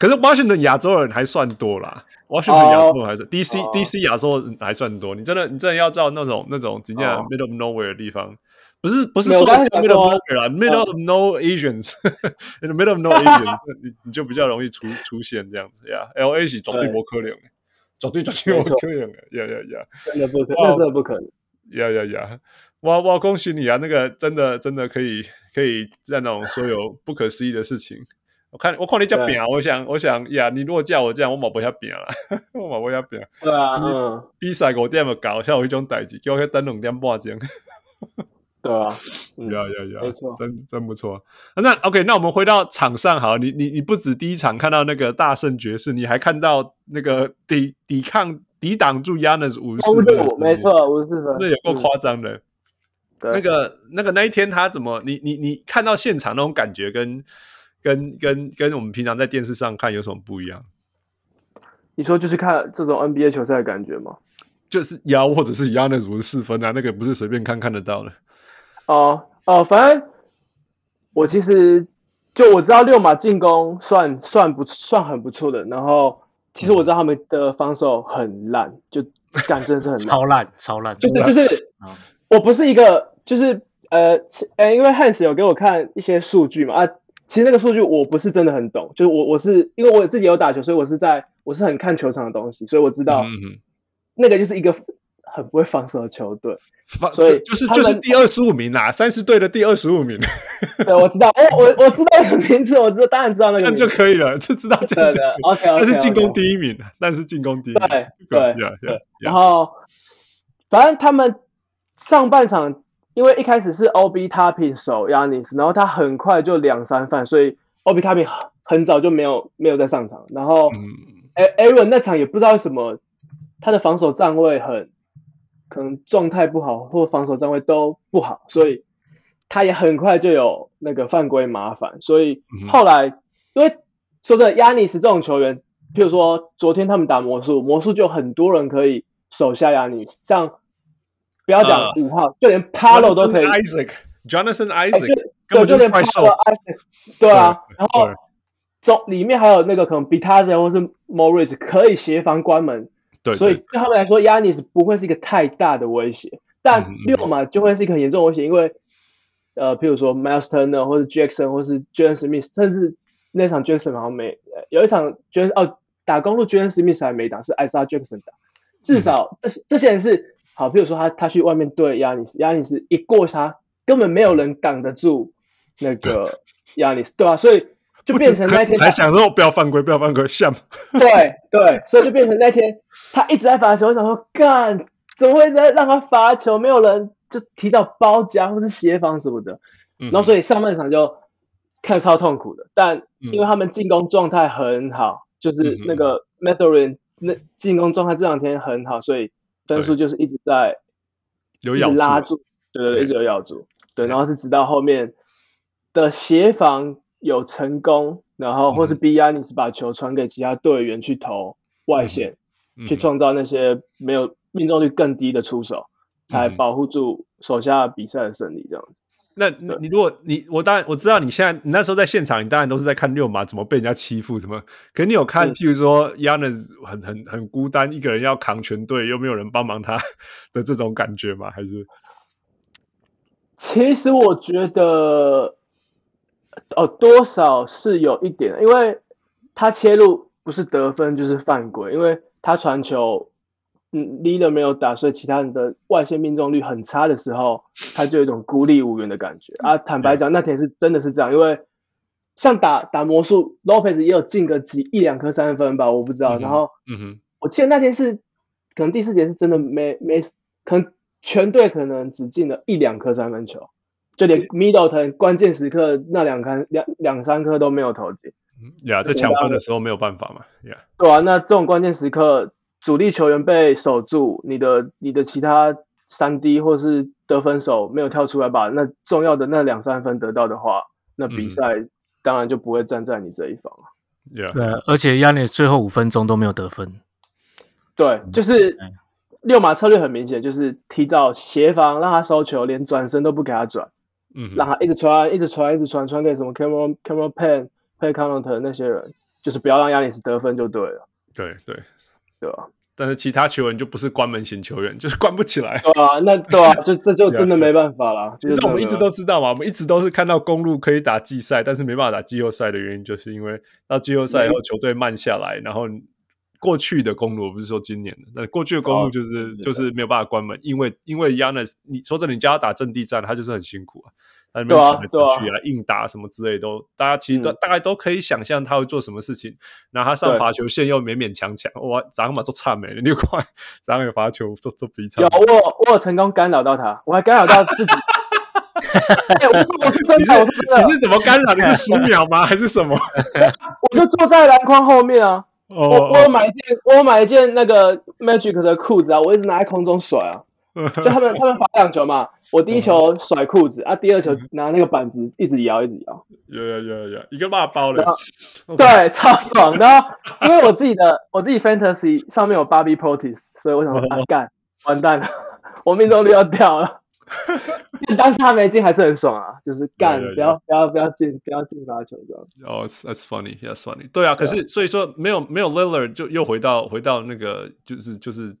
可是 Washington 亚洲人还算多啦，Washington 亚洲人还是 DC DC 亚洲人还算多。你真的你真的要到那种那种真正 middle of nowhere 的地方。不是不是说 middle of nowhere 啦，middle of no Asians，in the middle of no Asians，你你就比较容易出出现这样子呀。LA 是绝对不可能，绝对绝对不可能，呀呀呀，真的不可能，真的不可能，呀呀呀！哇哇恭喜你啊，那个真的真的可以可以在那种所有不可思议的事情。我看我看你这扁，我想我想呀，你如果叫我这样，我冇不要扁了，我冇不要扁。对啊，嗯，比赛五点么搞，像有一种代志，叫我去等两点半钟。对啊，呀呀呀，没错，真真不错。那 OK，那我们回到场上好，你你你不止第一场看到那个大胜爵士，你还看到那个抵抵抗抵挡住 Giannis 五十四分，没错，五十四分，那也够夸张的。那个那个那一天他怎么？你你你看到现场那种感觉跟，跟跟跟跟我们平常在电视上看有什么不一样？你说就是看这种 NBA 球赛的感觉吗？就是压或者是 Giannis 五十四分啊，那个不是随便看看得到的。哦哦，反正我其实就我知道六马进攻算算不算很不错的，然后其实我知道他们的防守很烂，就干真的是很烂 超烂超烂，就是就是，我不是一个就是呃呃，因为 Hans 有给我看一些数据嘛啊，其实那个数据我不是真的很懂，就是我我是因为我自己有打球，所以我是在我是很看球场的东西，所以我知道那个就是一个。很不会防守的球队，所以就是就是第二十五名啦，三十队的第二十五名。对，我知道，我我我知道那个名字，我知道，当然知道那个名字就可以了，就知道这样。对 OK，但是进攻第一名，但是进攻第一名。对对对。然后，反正他们上半场，因为一开始是 Obi Toppin 守 Giannis，然后他很快就两三犯，所以 Obi Toppin 很早就没有没有再上场。然后，哎，Aaron 那场也不知道为什么他的防守站位很。可能状态不好，或防守站位都不好，所以他也很快就有那个犯规麻烦，所以后来、嗯、因为说真的亚尼斯这种球员，譬如说昨天他们打魔术，魔术就很多人可以手下亚尼斯，像不要讲五号，uh, 就连 Paolo 都可以，Isaac，Jonathan Isaac，对，就连 Paolo Isaac，对啊，然后中里面还有那个可能 Bitadze 或是 Morris 可以协防关门，对，所以对他们来说，Yanis 不会是一个太大的威胁，但六码就会是一个很严重威胁，因为。呃，譬如说 Miles Turner 或者 Jackson 或是 Jalen Smith，甚至那场 Jackson 好像没有一场 James 哦打公路 Jalen Smith 还没打，是 Isaiah Jackson 打。至少这这些人是好，比如说他他去外面对亚尼斯，亚尼斯一过他，根本没有人挡得住那个亚尼斯，对吧、啊？所以就变成那天还想说不要犯规，不要犯规，像 对对，所以就变成那天他一直在罚球，我想说干怎么会在让他罚球，没有人。就提到包夹或是协防什么的，然后所以上半场就看超痛苦的。但因为他们进攻状态很好，就是那个 Mathurin 那进攻状态这两天很好，所以分数就是一直在有咬拉住，对对对，一直有咬住。对，然后是直到后面的协防有成功，然后或是逼亚尼斯把球传给其他队员去投外线，去创造那些没有命中率更低的出手。才保护住手下比赛的胜利，这样子。那你如果你我当然我知道你现在你那时候在现场，你当然都是在看六马怎么被人家欺负，什么？可是你有看，譬如说 Giannis 很很很孤单，一个人要扛全队，又没有人帮忙他的这种感觉吗？还是？其实我觉得，哦，多少是有一点，因为他切入不是得分就是犯规，因为他传球。嗯，leader 没有打，所以其他人的外线命中率很差的时候，他就有一种孤立无援的感觉啊。坦白讲，那天是真的是这样，因为像打打魔术，Lopez 也有进个几一两颗三分吧，我不知道。然后，嗯哼，我记得那天是可能第四节是真的没没，可能全队可能只进了一两颗三分球，就连 Middleton 关键时刻那两颗两两三颗都没有投进。呀，在抢分的时候没有办法嘛，呀，对啊，那这种关键时刻。主力球员被守住，你的你的其他三 D 或是得分手没有跳出来把那重要的那两三分得到的话，那比赛当然就不会站在你这一方了。Yeah. 对，而且亚尼最后五分钟都没有得分。对，就是六马策略很明显，就是提早协防，让他收球，连转身都不给他转，嗯，让他一直传，一直传，一直传，传给什么 Cameron Cameron Payne Pat Connaughton 那些人，就是不要让亚尼斯得分就对了。对对。对吧？但是其他球员就不是关门型球员，就是关不起来。对啊，那对啊，就这就真的没办法了。其实我们一直都知道嘛，我们一直都是看到公路可以打季赛，但是没办法打季后赛的原因，就是因为到季后赛以后球队慢下来，然后过去的公路，我不是说今年的，那过去的公路就是就是没有办法关门，因为因为 Giannis，你说真的，你叫他打阵地战，他就是很辛苦啊。他们跑来跑去啊，硬打什么之类都，大家其实都大概都可以想象他会做什么事情。然后他上罚球线又勉勉强强，哇，早上嘛做差没了六块，早上有罚球做做比差。有我我成功干扰到他，我还干扰到自己。你是你是怎么干扰？你是数 秒吗？还是什么？我就坐在篮筐后面啊。我我买一件我买一件那个 Magic 的裤子啊，我一直拿在空中甩啊。就他们他们罚两球嘛，我第一球甩裤子啊，第二球拿那个板子一直摇一直摇，有有有有，一个骂包了，对，超爽。然后因为我自己的我自己 Fantasy 上面有 Bobby Portis，所以我想说啊 干，完蛋了，我命中率要掉了。但是他没进还是很爽啊，就是干，不要不要不要进不要进罚球这样。哦，That's funny，That's funny。对啊，可是所以说没有没有 Lillard 就又回到回到那个就是就是。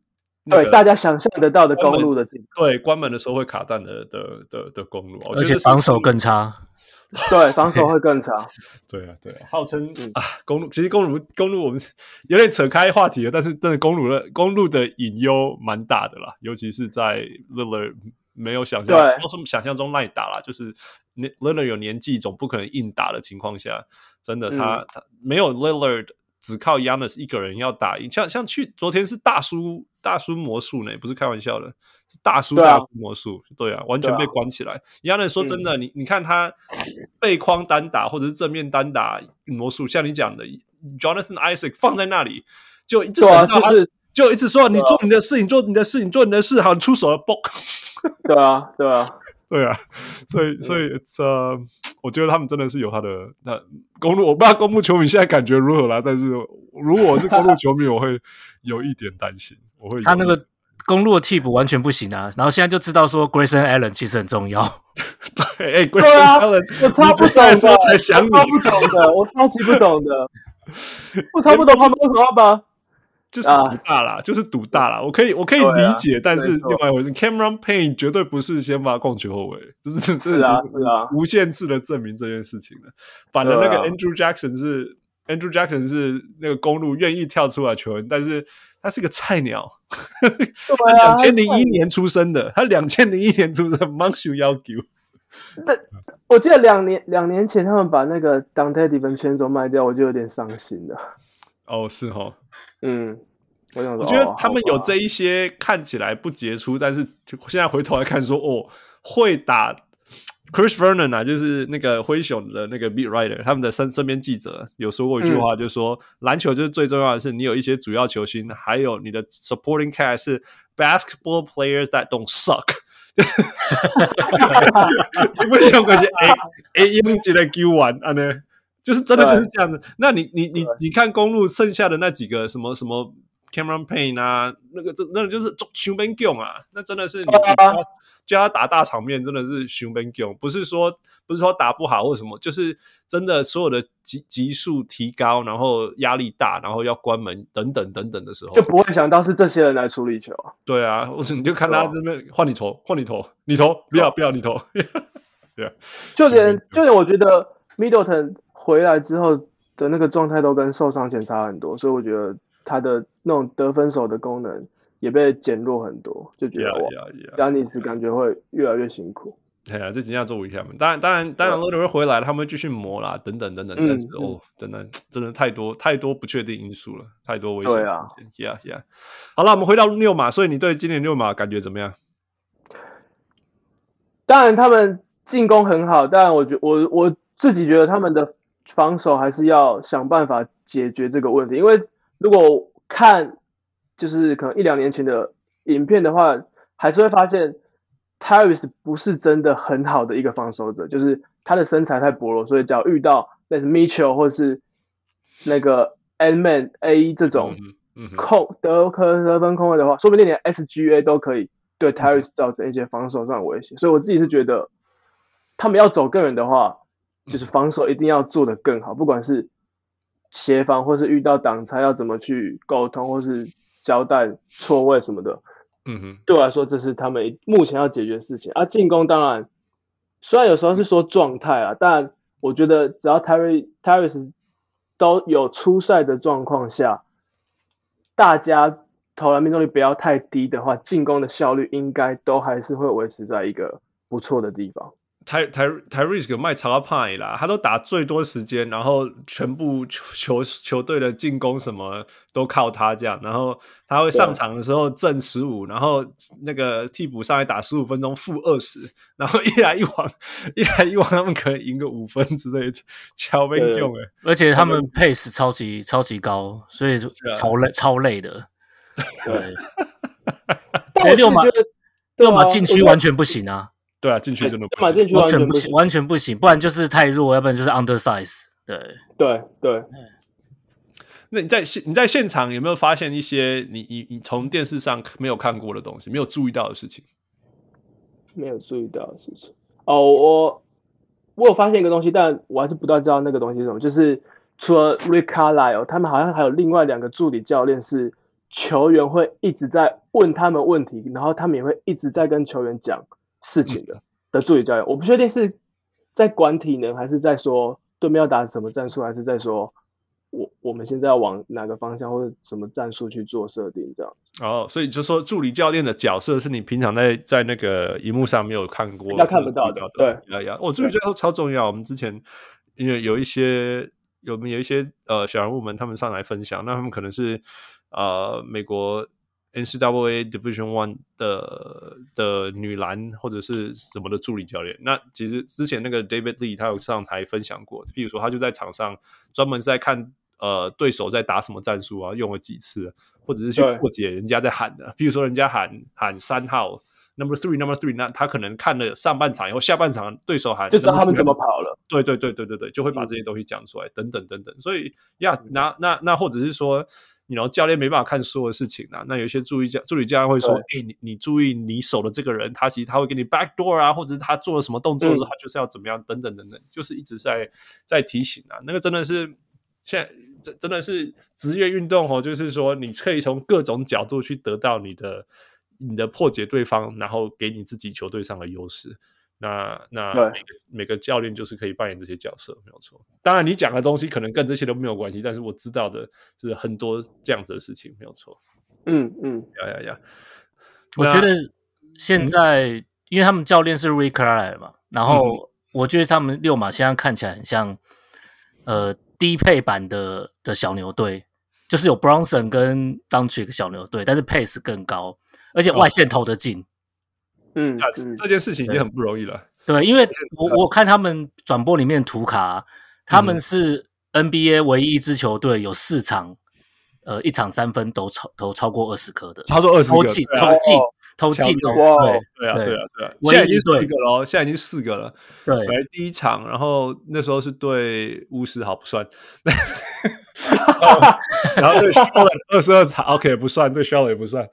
对，大家想象得到的公路的这个，对，关门的时候会卡弹的的的的公路，而且防守更差。对，防守会更差。对啊，对啊，号称啊，公路其实公路公路我们 有点扯开话题了，但是真的公路的公路的隐忧蛮大的啦，尤其是在 Lillard 没有想象，对，没有想象中耐打啦，就是 Lillard 有年纪，总不可能硬打的情况下，真的他他没有 Lillard。只靠 Giannis 一个人要打赢，像像去昨天是大叔大叔魔术呢，不是开玩笑的，是大叔大叔魔术，对啊，对啊，完全被关起来。Giannis 说真的，嗯、你你看他背框单打或者是正面单打魔术，像你讲的 Jonathan Isaac 放在那里，就一直等到他，就是、就一直说、啊、你做你的事情，做你的事情，做你的事，好，你出手了，嘣。对啊，对啊。对啊，所以所以呃，我觉得他们真的是有他的那公路，我不知道公路球迷现在感觉如何啦。但是如果我是公路球迷，我会有一点担心。我会他那个公路的替补完全不行啊，然后现在就知道说 Grayson Allen 其实很重要。对，哎，Grayson Allen，我超不懂的，才想你我超不懂的，我超级不懂的，我超不懂他们为什么要把。就是赌大啦，啊、就是赌大啦。我可以，我可以理解，啊、但是另外一回事。Cameron Payne 绝对不是先发控球后卫，这是这是啊，是啊，无限制的证明这件事情的。反正那个 Andrew Jackson 是、啊、Andrew Jackson 是那个公路愿意跳出来球员，但是他是个菜鸟。他两千零一年出生的，他两千零一年出生，Monsu 要求。那我记得两年两年前他们把那个 Dante DiVincenzo 卖掉，我就有点伤心了。哦，是哈。嗯，我想说，我觉得他们有这一些看起来不杰出，但是现在回头来看说，哦，会打 Chris Vernon 啊，就是那个灰熊的那个 beat writer，他们的身身边记者有说过一句话，就是说篮球就是最重要的是你有一些主要球星，还有你的 supporting cast 是 basketball players that don't suck。你不用感觉哎哎，用起来 Q 完啊呢？就是真的就是这样子。那你你你你看公路剩下的那几个什么什么 Cameron Payne 啊，那个这那个就是熊本勇啊，那真的是你就他打大场面，真的是熊本勇，不是说不是说打不好或什么，就是真的所有的级级数提高，然后压力大，然后要关门等等等等的时候，就不会想到是这些人来处理球。对啊，或者你就看他这边换你投，换你投，你投不要不要你投，对啊，就连就连我觉得 Middleton。回来之后的那个状态都跟受伤前差很多，所以我觉得他的那种得分手的功能也被减弱很多，就觉得哇，Giannis 感觉会越来越辛苦。对啊，这几样做一下嘛。当然，当然，当然 Lillard 会回来，他们会继续磨啦，等等等等。但是哦，真的真的太多太多不确定因素了，太多危险。对啊，Yeah Yeah。好了，我们回到六马，所以你对今年六马感觉怎么样？当然，他们进攻很好，但我觉我我自己觉得他们的。防守还是要想办法解决这个问题，因为如果看就是可能一两年前的影片的话，还是会发现 Tyrese 不是真的很好的一个防守者，就是他的身材太薄弱，所以只要遇到那是 Mitchell 或是那个 Ant-Man A 这种控得分得分控卫的话，说不定连 SGA 都可以对 Tyrese 造成一些防守上的威胁，所以我自己是觉得他们要走更远的话。就是防守一定要做得更好，不管是协防或是遇到挡拆要怎么去沟通，或是交代错位什么的。嗯哼，对我来说这是他们目前要解决的事情。啊，进攻当然，虽然有时候是说状态啊，但我觉得只要 Tyrese Tyrese 都有出赛的状况下，大家投篮命中率不要太低的话，进攻的效率应该都还是会维持在一个不错的地方。台台台瑞斯卖超派啦，他都打最多时间，然后全部球球球队的进攻什么都靠他这样，然后他会上场的时候正十五，然后那个替补上来打十五分钟负二十，然后一来一往，一来一往，他们可能赢个五分之类的，超没用哎！而且他们 pace 超级超级高，所以超累超累的。对，六马六马禁区完全不行啊。对啊，进去真的不完全不行，完全不行，不然就是太弱，要不然就是 undersize。对对对。那你在现你在现场有没有发现一些你你你从电视上没有看过的东西，没有注意到的事情？没有注意到的事情。哦，我我有发现一个东西，但我还是不太知道那个东西是什么。就是除了 Rick Carlisle，他们好像还有另外两个助理教练，是球员会一直在问他们问题，然后他们也会一直在跟球员讲。事情的的助理教练，我不确定是在管体能，还是在说对面要打什么战术，还是在说我我们现在要往哪个方向或者什么战术去做设定这样。哦，所以就说助理教练的角色是你平常在在那个荧幕上没有看过，要看不到的。对，呀呀，我助理教练超重要。我们之前因为有一些有没有一些呃小人物们，他们上来分享，那他们可能是呃美国。NCAA Division One 的的女篮或者是什么的助理教练，那其实之前那个 David Lee 他有上台分享过，譬如说他就在场上专门是在看呃对手在打什么战术啊，用了几次，或者是去破解人家在喊的，譬如说人家喊喊三号，number three number three，那他可能看了上半场以后，下半场对手喊，就知道他们怎么跑了。对对对对对对，就会把这些东西讲出来，嗯、等等等等。所以呀，那那那或者是说，你 know, 教练没办法看所有的事情啊。那有些助理教助理教练会说，哎、欸，你你注意你守的这个人，他其实他会给你 back door 啊，或者是他做了什么动作的时候，嗯、他就是要怎么样，等等等等，就是一直在在提醒啊。那个真的是现在。真真的是职业运动哦，就是说你可以从各种角度去得到你的你的破解对方，然后给你自己球队上的优势。那那每个每个教练就是可以扮演这些角色，没有错。当然，你讲的东西可能跟这些都没有关系，但是我知道的是很多这样子的事情，没有错。嗯嗯，呀呀呀！我觉得现在、嗯、因为他们教练是 Rick Carlisle 嘛，然后我觉得他们六马现在看起来很像呃。低配版的的小牛队，就是有 Bronson 跟 Doncic 小牛队，但是 pace 更高，而且外线投得进。嗯，这件事情已经很不容易了。对，因为我我看他们转播里面图卡，他们是 NBA 唯一一支球队有四场，呃，一场三分都超都超过二十颗的，超过二十个，投进投进。投进哦，对对啊，对啊，对啊，现在已经四个了，现在已经四个了。对，第一场，然后那时候是对巫师，好不算。然后对 二十二场，OK 不算，对 Charlotte 也不算。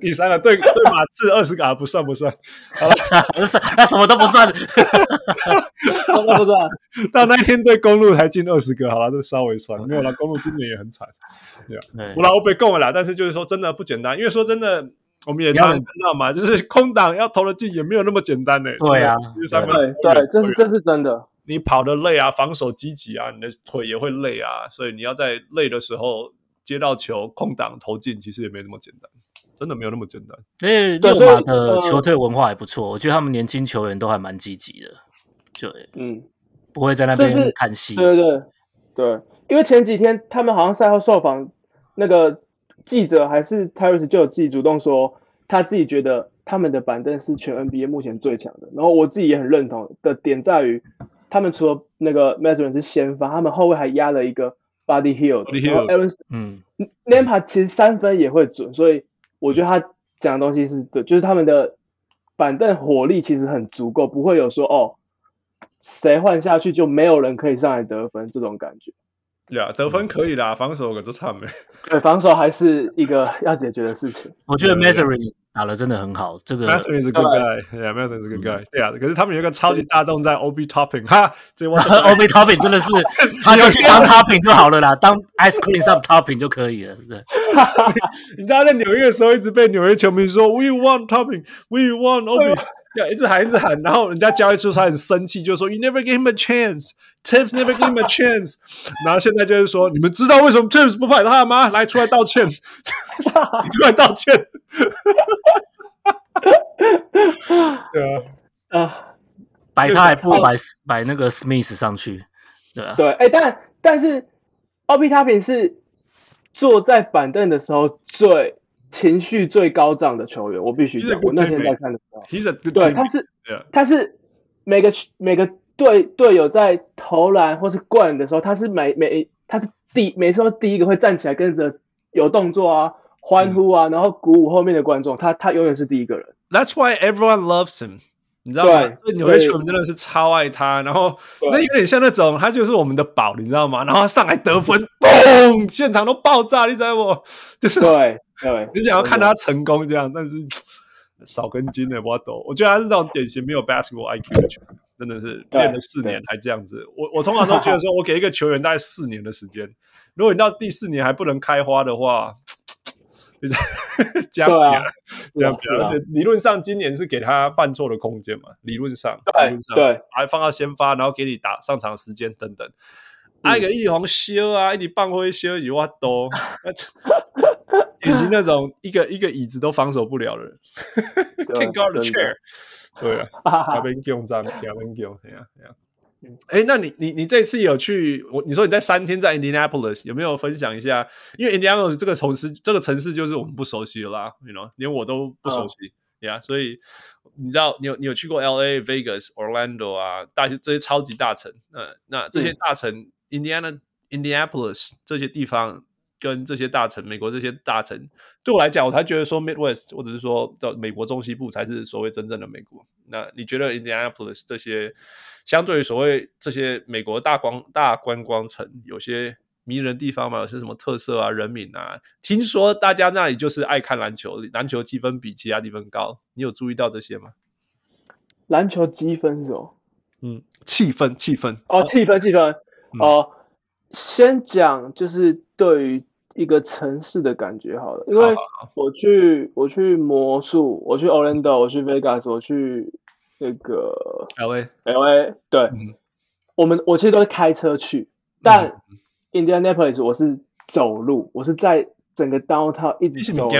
第三个对对马刺二十个不算不算，好了，不算，那什么都不算，什么都不算。到那一天对公路才进二十个，好了，这稍微算。没有了，公路今年也很惨。对啊，我老我被供了啦，但是就是说真的不简单，因为说真的。我们也常常看到嘛，就是空档要投得进也没有那么简单呢。对啊，对对，这是这是真的。你跑得累啊，防守积极啊，你的腿也会累啊，所以你要在累的时候接到球空档投进，其实也没那么简单，真的没有那么简单。所以溜马的球队文化还不错，我觉得他们年轻球员都还蛮积极的，就，嗯，不会在那边看戏。对对对，对，因为前几天他们好像赛后受访那个。记者还是 Tyrese 就有自己主动说，他自己觉得他们的板凳是全 NBA 目前最强的。然后我自己也很认同的点在于，他们除了那个 Mathurin 是先发，他们后卫还压了一个 Buddy Hield，然后 Aaron 嗯，Nembhard 其实三分也会准，所以我觉得他讲的东西是对，就是他们的板凳火力其实很足够，不会有说哦，谁换下去就没有人可以上来得分这种感觉。呀，得分可以啦，防守可就差没。对，防守还是一个要解决的事情。我觉得 Mathurin 打的真的很好，这个 Mathurin 是 good guy，Yeah，Mathurin 是 good guy。对啊，可是他们有一个超级大洞在 Obi Toppin，哈，这 Obi Toppin 真的是，他就去当 Topping 就好了啦，当 Ice Cream 上 Topping 就可以了，对。你知道在纽约的时候，一直被纽约球迷说 We want Topping，We want Obi。对，一直喊，一直喊，然后人家交易出他很生气，就说 You never gave him a chance, Thibs never gave him a chance。然后现在就是说，你们知道为什么 Thibs 不摆他吗？来，出来道歉，出来道歉。对啊，啊，摆他还不如摆摆那个 Smith 上去，对啊，对，哎，但但是 Obi Toppin 是坐在板凳的时候最。情绪最高涨的球员，我必须讲，我那天在看的时候，其实对，他是，他是每个每个队队友在投篮或是灌的时候，他是每每他是第每次都第一个会站起来跟着有动作啊，欢呼啊，然后鼓舞后面的观众，他他永远是第一个人。That's why everyone loves him. 你知道吗？这纽约球迷真的是超爱他，然后那有点像那种他就是我们的宝，你知道吗？然后他上来得分，嘣，现场都爆炸，你知道不？就是对 对，你想要看他成功这样，但是少根筋的我懂。我觉得他是那种典型没有 basketball IQ 的球员，真的是练了四年还这样子。我我通常都觉得说，我给一个球员大概四年的时间，如果你到第四年还不能开花的话。就是这样比啊，这样比，而且理论上今年是给他犯错的空间嘛，理论上，理论上，对，还放到先发，然后给你打上场时间等等。挨个一红修啊，一直棒灰修一万多，典型那种一个一个椅子都防守不了的人，Can't guard the chair。对啊，加边强张，加边强，对啊，对啊。哎，那你你你这次有去？我你说你在三天在 Indianapolis 有没有分享一下？因为 Indianapolis 这个城市，这个城市就是我们不熟悉的啦，you know，连我都不熟悉呀。Oh. Yeah, 所以你知道，你有你有去过 LA、Vegas、Orlando 啊，大些这些超级大城。那那这些大城、嗯、Indiana、Indianapolis 这些地方，跟这些大臣，美国这些大臣，对我来讲，我才觉得说 Midwest 或者是说叫美国中西部才是所谓真正的美国。那你觉得 Indianapolis 这些相对于所谓这些美国大光大观光城，有些迷人地方吗？有些什么特色啊、人民啊？听说大家那里就是爱看篮球，篮球积分比其他地方高，你有注意到这些吗？篮球积分是哦，嗯，气氛气氛哦，气氛气氛哦。先讲就是对于一个城市的感觉好了，因为我去我去魔术，我去 Orlando，我去 Vegas，我去那个 LA LA，对，嗯、我们我其实都是开车去，但 Indianapolis 我是走路，我是在整个 downtown 一直走。对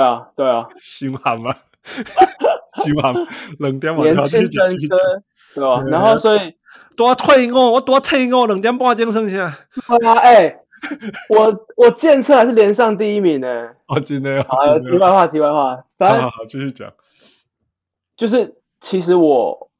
啊对啊，心寒吗？心寒，冷点年轻人对吧？然后所以。多退我，我多退我，两点半钟剩下。啊，哎、欸，我我检测还是连上第一名呢。哦，真的。好，题外话，题外话，反正好好继续讲。就是其实我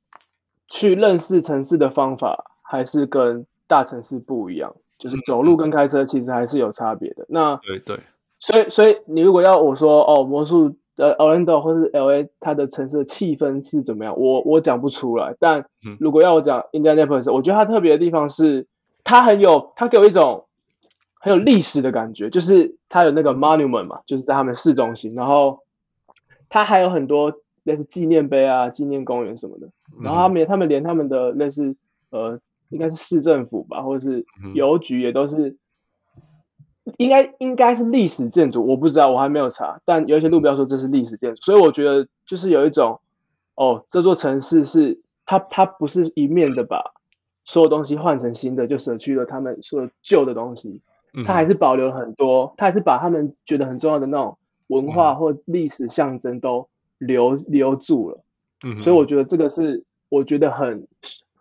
去认识城市的方法还是跟大城市不一样，就是走路跟开车其实还是有差别的。那对对，所以所以你如果要我说哦，魔术。呃，Orlando 或是 LA，它的城市的气氛是怎么样？我我讲不出来。但如果要我讲 Indianapolis，我觉得它特别的地方是，它很有，它给我一种很有历史的感觉，就是它有那个 monument 嘛，就是在他们市中心，然后它还有很多类似纪念碑啊、纪念公园什么的。然后他们他们连他们的类似呃，应该是市政府吧，或者是邮局也都是。应该应该是历史建筑，我不知道，我还没有查。但有一些路标说这是历史建筑，所以我觉得就是有一种，哦，这座城市是它它不是一面的把所有东西换成新的，就舍去了他们所有旧的东西，它还是保留很多，它还是把他们觉得很重要的那种文化或历史象征都留留住了。嗯，所以我觉得这个是我觉得很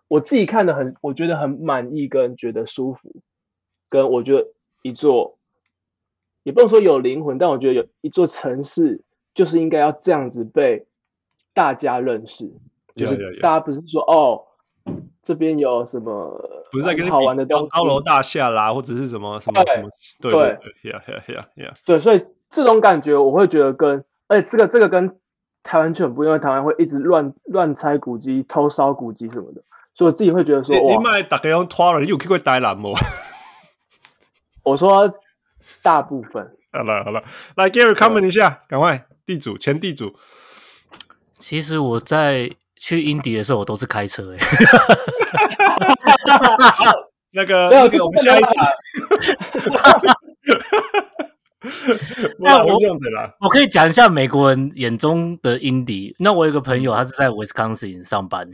我自己看的很，我觉得很满意跟觉得舒服，跟我觉得。一座也不能说有灵魂，但我觉得有一座城市就是应该要这样子被大家认识。就是大家不是说哦，这边有什么不是在跟你好玩的东西，高楼大厦啦，或者是什么什么什么？对对对，yeah yeah yeah yeah。对，所以这种感觉我会觉得跟哎，这个这个跟台湾就很不因为台湾会一直乱乱拆古迹、偷烧古迹什么的，所以我自己会觉得说，你买大家用拖了，你有去过台南吗？我说大部分 好了好了，来 Gary comment 一下，赶快地主前地主。其实我在去英迪的时候，我都是开车 哎。那个那个，我们下一集。那我这样子啦，我可以讲一下美国人眼中的英迪。那我有个朋友，他是在 Wisconsin 上班，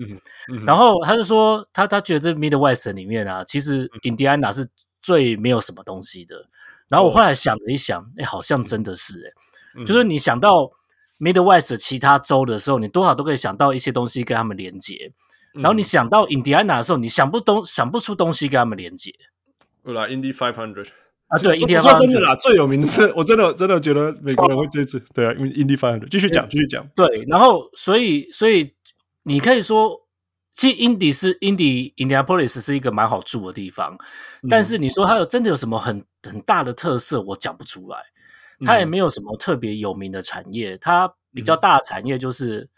然后他就说，他他觉得这 Midwest 里面啊，其实印第安纳是。最没有什么东西的，然后我后来想了一想，哎、欸，好像真的是哎、欸，就是你想到 Midwest 其他州的时候，你多少都可以想到一些东西跟他们连接，然后你想到印第安纳的时候，你想不东想不出东西跟他们连接。对啦，Indy Five Hundred 啊，对，Indy 500，说真的啦，最有名的，我真的真的觉得美国人会这次，对啊，因为 Indy Five Hundred，继续讲，继续讲，对，然后所以所以你可以说。其实 Indy 是 Indy Indianapolis 是一个蛮好住的地方，嗯、但是你说它有真的有什么很很大的特色，我讲不出来。它也没有什么特别有名的产业，它比较大的产业就是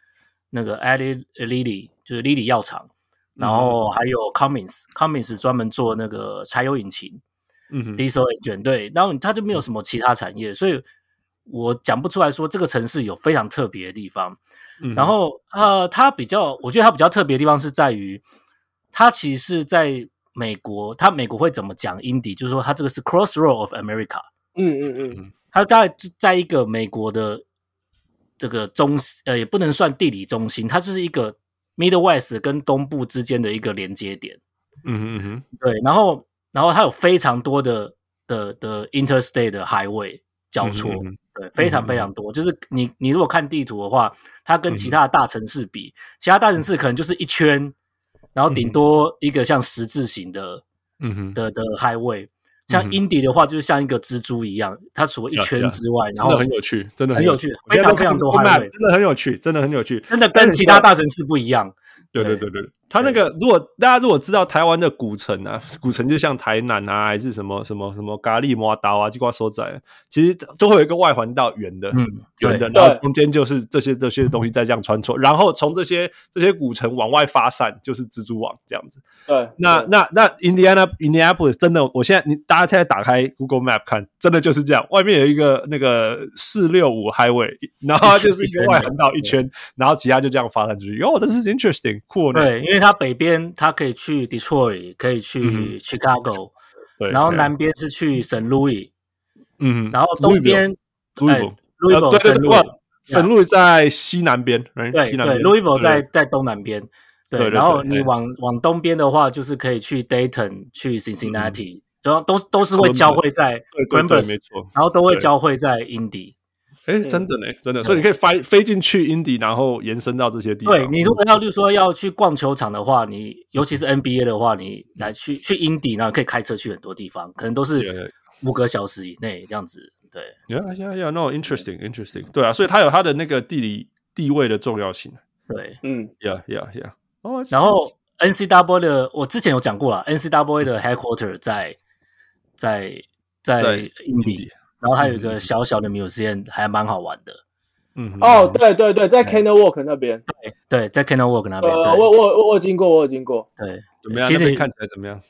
那个 Ali Lilly 就是 Lilly 药厂，然后还有 Cummins，Cummins 专门做那个柴油引擎，嗯，Diesel engine 对，然后它就没有什么其他产业，所以我讲不出来说这个城市有非常特别的地方。然后呃，它比较，我觉得它比较特别的地方是在于，它其实是在美国，它美国会怎么讲 Indy，就是说它这个是 Crossroad of America，嗯嗯嗯，它在在一个美国的这个中，呃，也不能算地理中心，它就是一个 Middle West 跟东部之间的一个连接点，嗯嗯嗯，对，然后然后它有非常多的的的 Interstate 的 Highway 交错。嗯嗯对，非常非常多。嗯、就是你，你如果看地图的话，它跟其他的大城市比，嗯、其他大城市可能就是一圈，嗯、然后顶多一个像十字形的，嗯哼，的的 highway。像 Indy 的话，就是像一个蜘蛛一样，它除了一圈之外，然后很有趣，真的很有趣，非常非常多 highway，真的很有趣，真的很有趣，真的跟其他大城市不一样。对对对对，他那个，如果大家如果知道台湾的古城啊，古城就像台南啊，还是什么什么什么咖喱磨刀啊、就瓜所在，其实都会有一个外环道圆的，嗯，圆的，然后中间就是这些这些东西在这样穿梭，然后从这些这些古城往外发散，就是蜘蛛网这样子。对，那那那 Indiana Indianapolis 真的，我现在你大家现在打开 Google Map 看，真的就是这样，外面有一个那个四六五 Highway，然后就是一个外环道一圈，然后其他就这样发散出去。哦，这是 interesting，cool。对，因为它北边它可以去 Detroit，可以去 Chicago，对，然后南边是去 St. Louis，，嗯，然后东边，Louisville，对对对，圣路易在西南边，对对，Louisville 在在东南边，对，然后你往往东边的话，就是可以去 Dayton，去 Cincinnati，主要都都是会交汇在 Columbus，没错，然后都会交汇在 Indy。哎，真的呢，真的，所以你可以飞飞进去 Indy，然后延伸到这些地方。对，你如果要就是说要去逛球场的话，你尤其是 NBA 的话，你来去去 Indy，然后可以开车去很多地方，可能都是五个小时以内这样子。对，Yeah, yeah, yeah, no, interesting, interesting。对啊，所以它有它的那个地理地位的重要性。对，嗯，Yeah, yeah, yeah。哦，然后 NCAA 的，我之前有讲过了，NCWA 的 headquarter 在在在 Indy。然后还有一个小小的 museum，还蛮好玩的。嗯，哦，对对对，在 Canal Walk 那边。对对，在 Canal Walk 那边。呃，我我我有经过，我有经过。对，怎么样？其实看起来怎么样？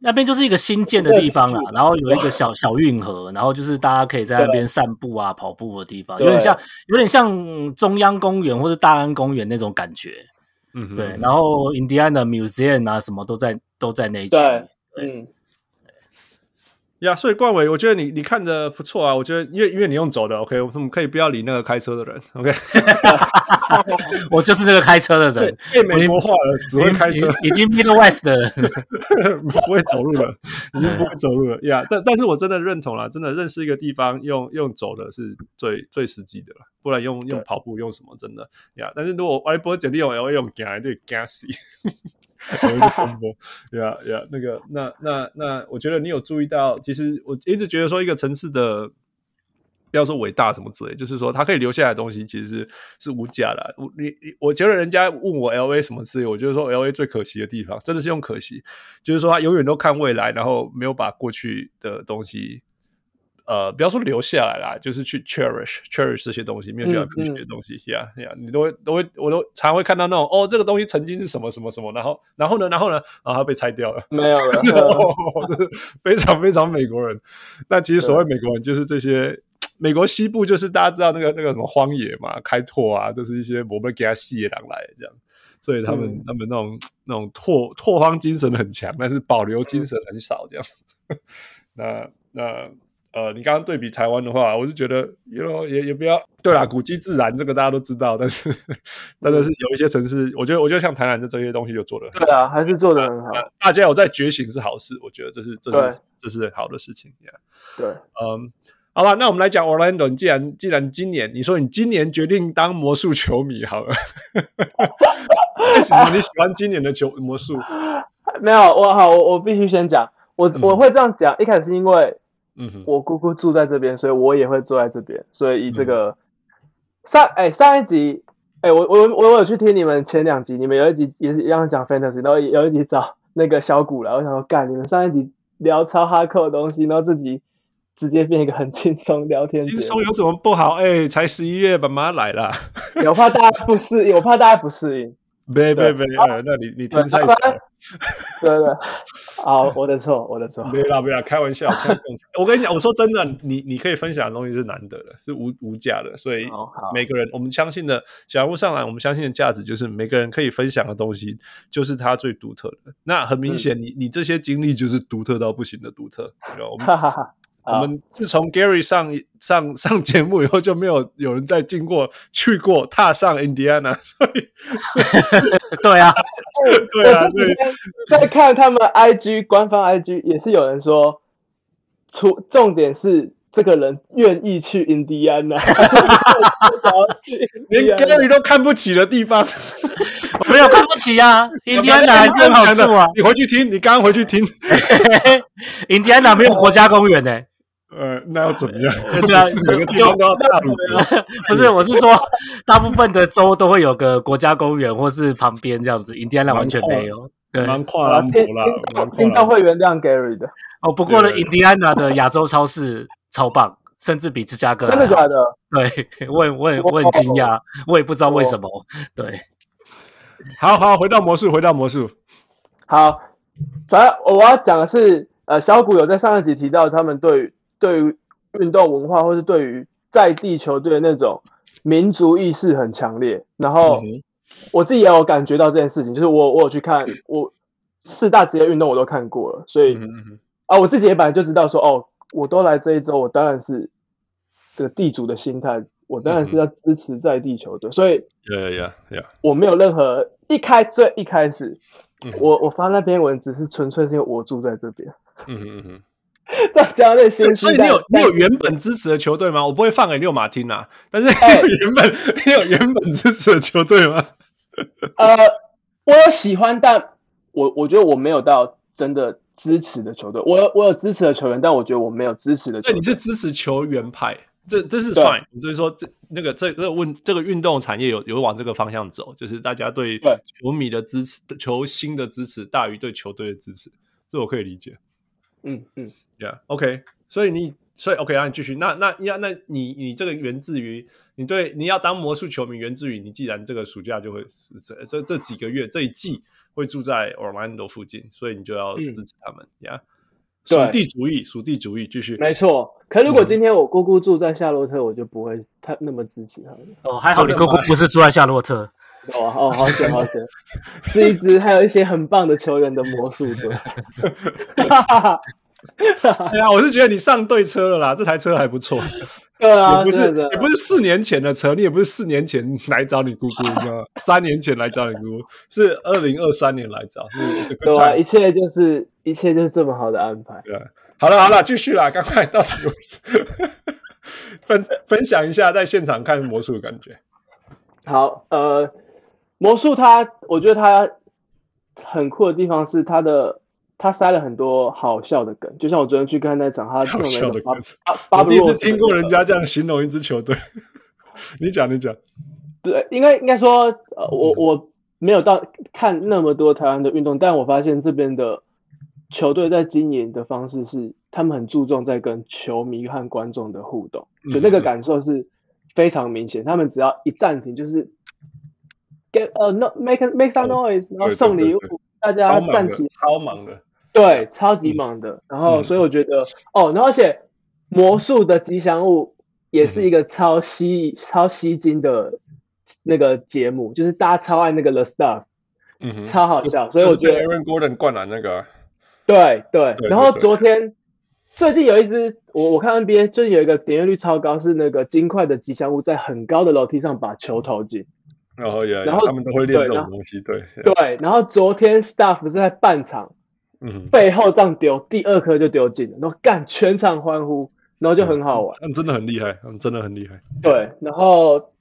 那边就是一个新建的地方啦，然后有一个小小运河，然后就是大家可以在那边散步啊、跑步的地方，有点像有点像中央公园或是大安公园那种感觉。嗯，对。然后 Indiana Museum 啊，什么都在都在那一区。嗯。呀，yeah, 所以冠伟，我觉得你你看着不错啊。我觉得，因为因为你用走的，OK，我们可以不要理那个开车的人，OK。我就是那个开车的人，被美国化了，只会开车，已经 Middle West 的人，不会走路了，已经不会走路了。呀，但但是我真的认同了，真的认识一个地方用用走的是最最实际的了，不然用用跑步用什么真的呀？但是如果我不会简历用，我会用行，对，行死。有一个风波，呀呀，那个，那那那，我觉得你有注意到，其实我一直觉得说，一个城市的不要说伟大什么之类，就是说它可以留下来的东西，其实是是无价的。我你你，我觉得人家问我 LA 什么之类，我觉得说 LA 最可惜的地方，真的是用可惜，就是说他永远都看未来，然后没有把过去的东西。呃，不要说留下来啦，就是去 cherish cherish 这些东西，没有去 appreciate 的东西，呀呀，你都会都会，我都常会看到那种，哦，这个东西曾经是什么什么什么，然后然后呢，然后呢，然后它被拆掉了，没有了，哦、这是非常非常美国人。那其实所谓美国人，就是这些美国西部，就是大家知道那个那个什么荒野嘛，开拓啊，都、就是一些我们给他吸野狼来这样，所以他们、嗯、他们那种那种拓拓荒精神很强，但是保留精神很少这样。那 那。呃，你刚刚对比台湾的话，我是觉得，you know, 也也不要对啦，古迹自然这个大家都知道，但是真的是有一些城市，我觉得，我觉得像台南的这些东西就做得很好。对啊，还是做的很好。大家有在觉醒是好事，我觉得这是这是对这是好的事情。Yeah. 对，嗯，好了，那我们来讲 Orlando。你既然既然今年你说你今年决定当魔术球迷，好了，为什么你喜欢今年的球魔术？没有，我好，我我必须先讲，我我会这样讲，嗯、一开始是因为。嗯哼，我姑姑住在这边，所以我也会坐在这边。所以以这个、嗯、上哎、欸、上一集哎、欸、我我我有去听你们前两集，你们有一集也是一样讲 fantasy，然后有一集找那个小谷来，我想说干你们上一集聊超哈克的东西，然后自己直接变一个很轻松聊天。轻松有什么不好？哎、欸，才十一月，爸妈来了，我怕大家不适应，我怕大家不适应。别别别，那你你听赛事。对对，好，我的错，我的错。没啦没啦，开玩笑。我跟你讲，我说真的，你你可以分享的东西是难得的，是无无价的，所以每个人我们相信的，小人物上来，我们相信的价值就是每个人可以分享的东西，就是他最独特的。那很明显，你你这些经历就是独特到不行的独特，你知道吗？我们自从 Gary 上上上节目以后，就没有有人再进过、去过、踏上 Indiana，所以 对啊，对啊，对。在看他们 IG 官方 IG 也是有人说，出重点是这个人愿意去 Indiana，连 Gary 都看不起的地方，没有看不起啊，Indiana 还是很好处啊。你回去听，你刚刚回去听，Indiana 没有国家公园呢。呃，那要怎么样？对啊，每个地方都要大鲁阁。不是，我是说，大部分的州都会有个国家公园，或是旁边这样子。印第安纳完全没有，对，蛮跨栏博啦，听到会原谅 Gary 的。哦，不过呢，印第安纳的亚洲超市超棒，甚至比芝加哥。真的假的？对，我我我很惊讶，我也不知道为什么。对，好好回到魔术，回到魔术。好，主要我要讲的是，呃，小谷有在上一集提到他们对于。对于运动文化，或是对于在地球队的那种民族意识很强烈，然后我自己也有感觉到这件事情，就是我我有去看我四大职业运动我都看过了，所以啊我自己也本来就知道说哦，我都来这一周，我当然是这个地主的心态，我当然是要支持在地球队，所以我没有任何一开最一开始我我发那篇文只是纯粹是因为我住在这边。大家的心，所以你有你有原本支持的球队吗？我不会放给六马听啊。但是你有原本、欸、你有原本支持的球队吗？呃，我有喜欢，但我我觉得我没有到真的支持的球队。我有我有支持的球员，但我觉得我没有支持的球。对，你是支持球员派，这这是 fine。所以说这那个这这个问这个运动产业有有往这个方向走，就是大家对球迷的支持、球星的支持大于对球队的支持，这我可以理解。嗯嗯。Yeah，OK，所以你，所以 OK，那你继续。那那呀，那你你这个源自于你对你要当魔术球迷，源自于你既然这个暑假就会这这这几个月这一季会住在 Orlando 附近，所以你就要支持他们呀。属地主义，属地主义，继续。没错。可如果今天我姑姑住在夏洛特，我就不会太那么支持他们。哦，还好你姑姑不是住在夏洛特。哦哦，好险好险，是一支还有一些很棒的球员的魔术队。哈哈哈。哎呀，我是觉得你上对车了啦，这台车还不错。对啊，也不是也不是四年前的车，你也不是四年前来找你姑姑，你知道吗？三年前来找你姑姑，是二零二三年来找。对啊，一切就是一切就是这么好的安排。对，好了好了，继续啦，赶快到底 分分享一下在现场看魔术的感觉。好，呃，魔术它，我觉得它很酷的地方是它的。他塞了很多好笑的梗，就像我昨天去看那场，他好笑的梗。我第一次听过人家这样形容一支球队。你讲，你讲。对，应该应该说，呃，我我没有到看那么多台湾的运动，但我发现这边的球队在经营的方式是，他们很注重在跟球迷和观众的互动，就那个感受是非常明显。他们只要一暂停，就是 get 呃 no make make some noise，然后送礼物，大家站起，超忙的。对，超级忙的。嗯、然后，所以我觉得，嗯、哦，然后而且魔术的吉祥物也是一个超吸、嗯、超吸睛的那个节目，就是大家超爱那个 The Stuff，嗯哼，超好笑。所以我觉得 Aaron Gordon 灌篮那个，对对。然后昨天最近有一只，我我看 NBA 最近有一个点阅率超高，是那个金块的吉祥物在很高的楼梯上把球投进。然后也，然后他们都会练这种东西，对对。然后昨天 staff 是在半场。嗯，背后这样丢，第二颗就丢进了，然后干全场欢呼，然后就很好玩。他们真的很厉害，他们真的很厉害。对，然后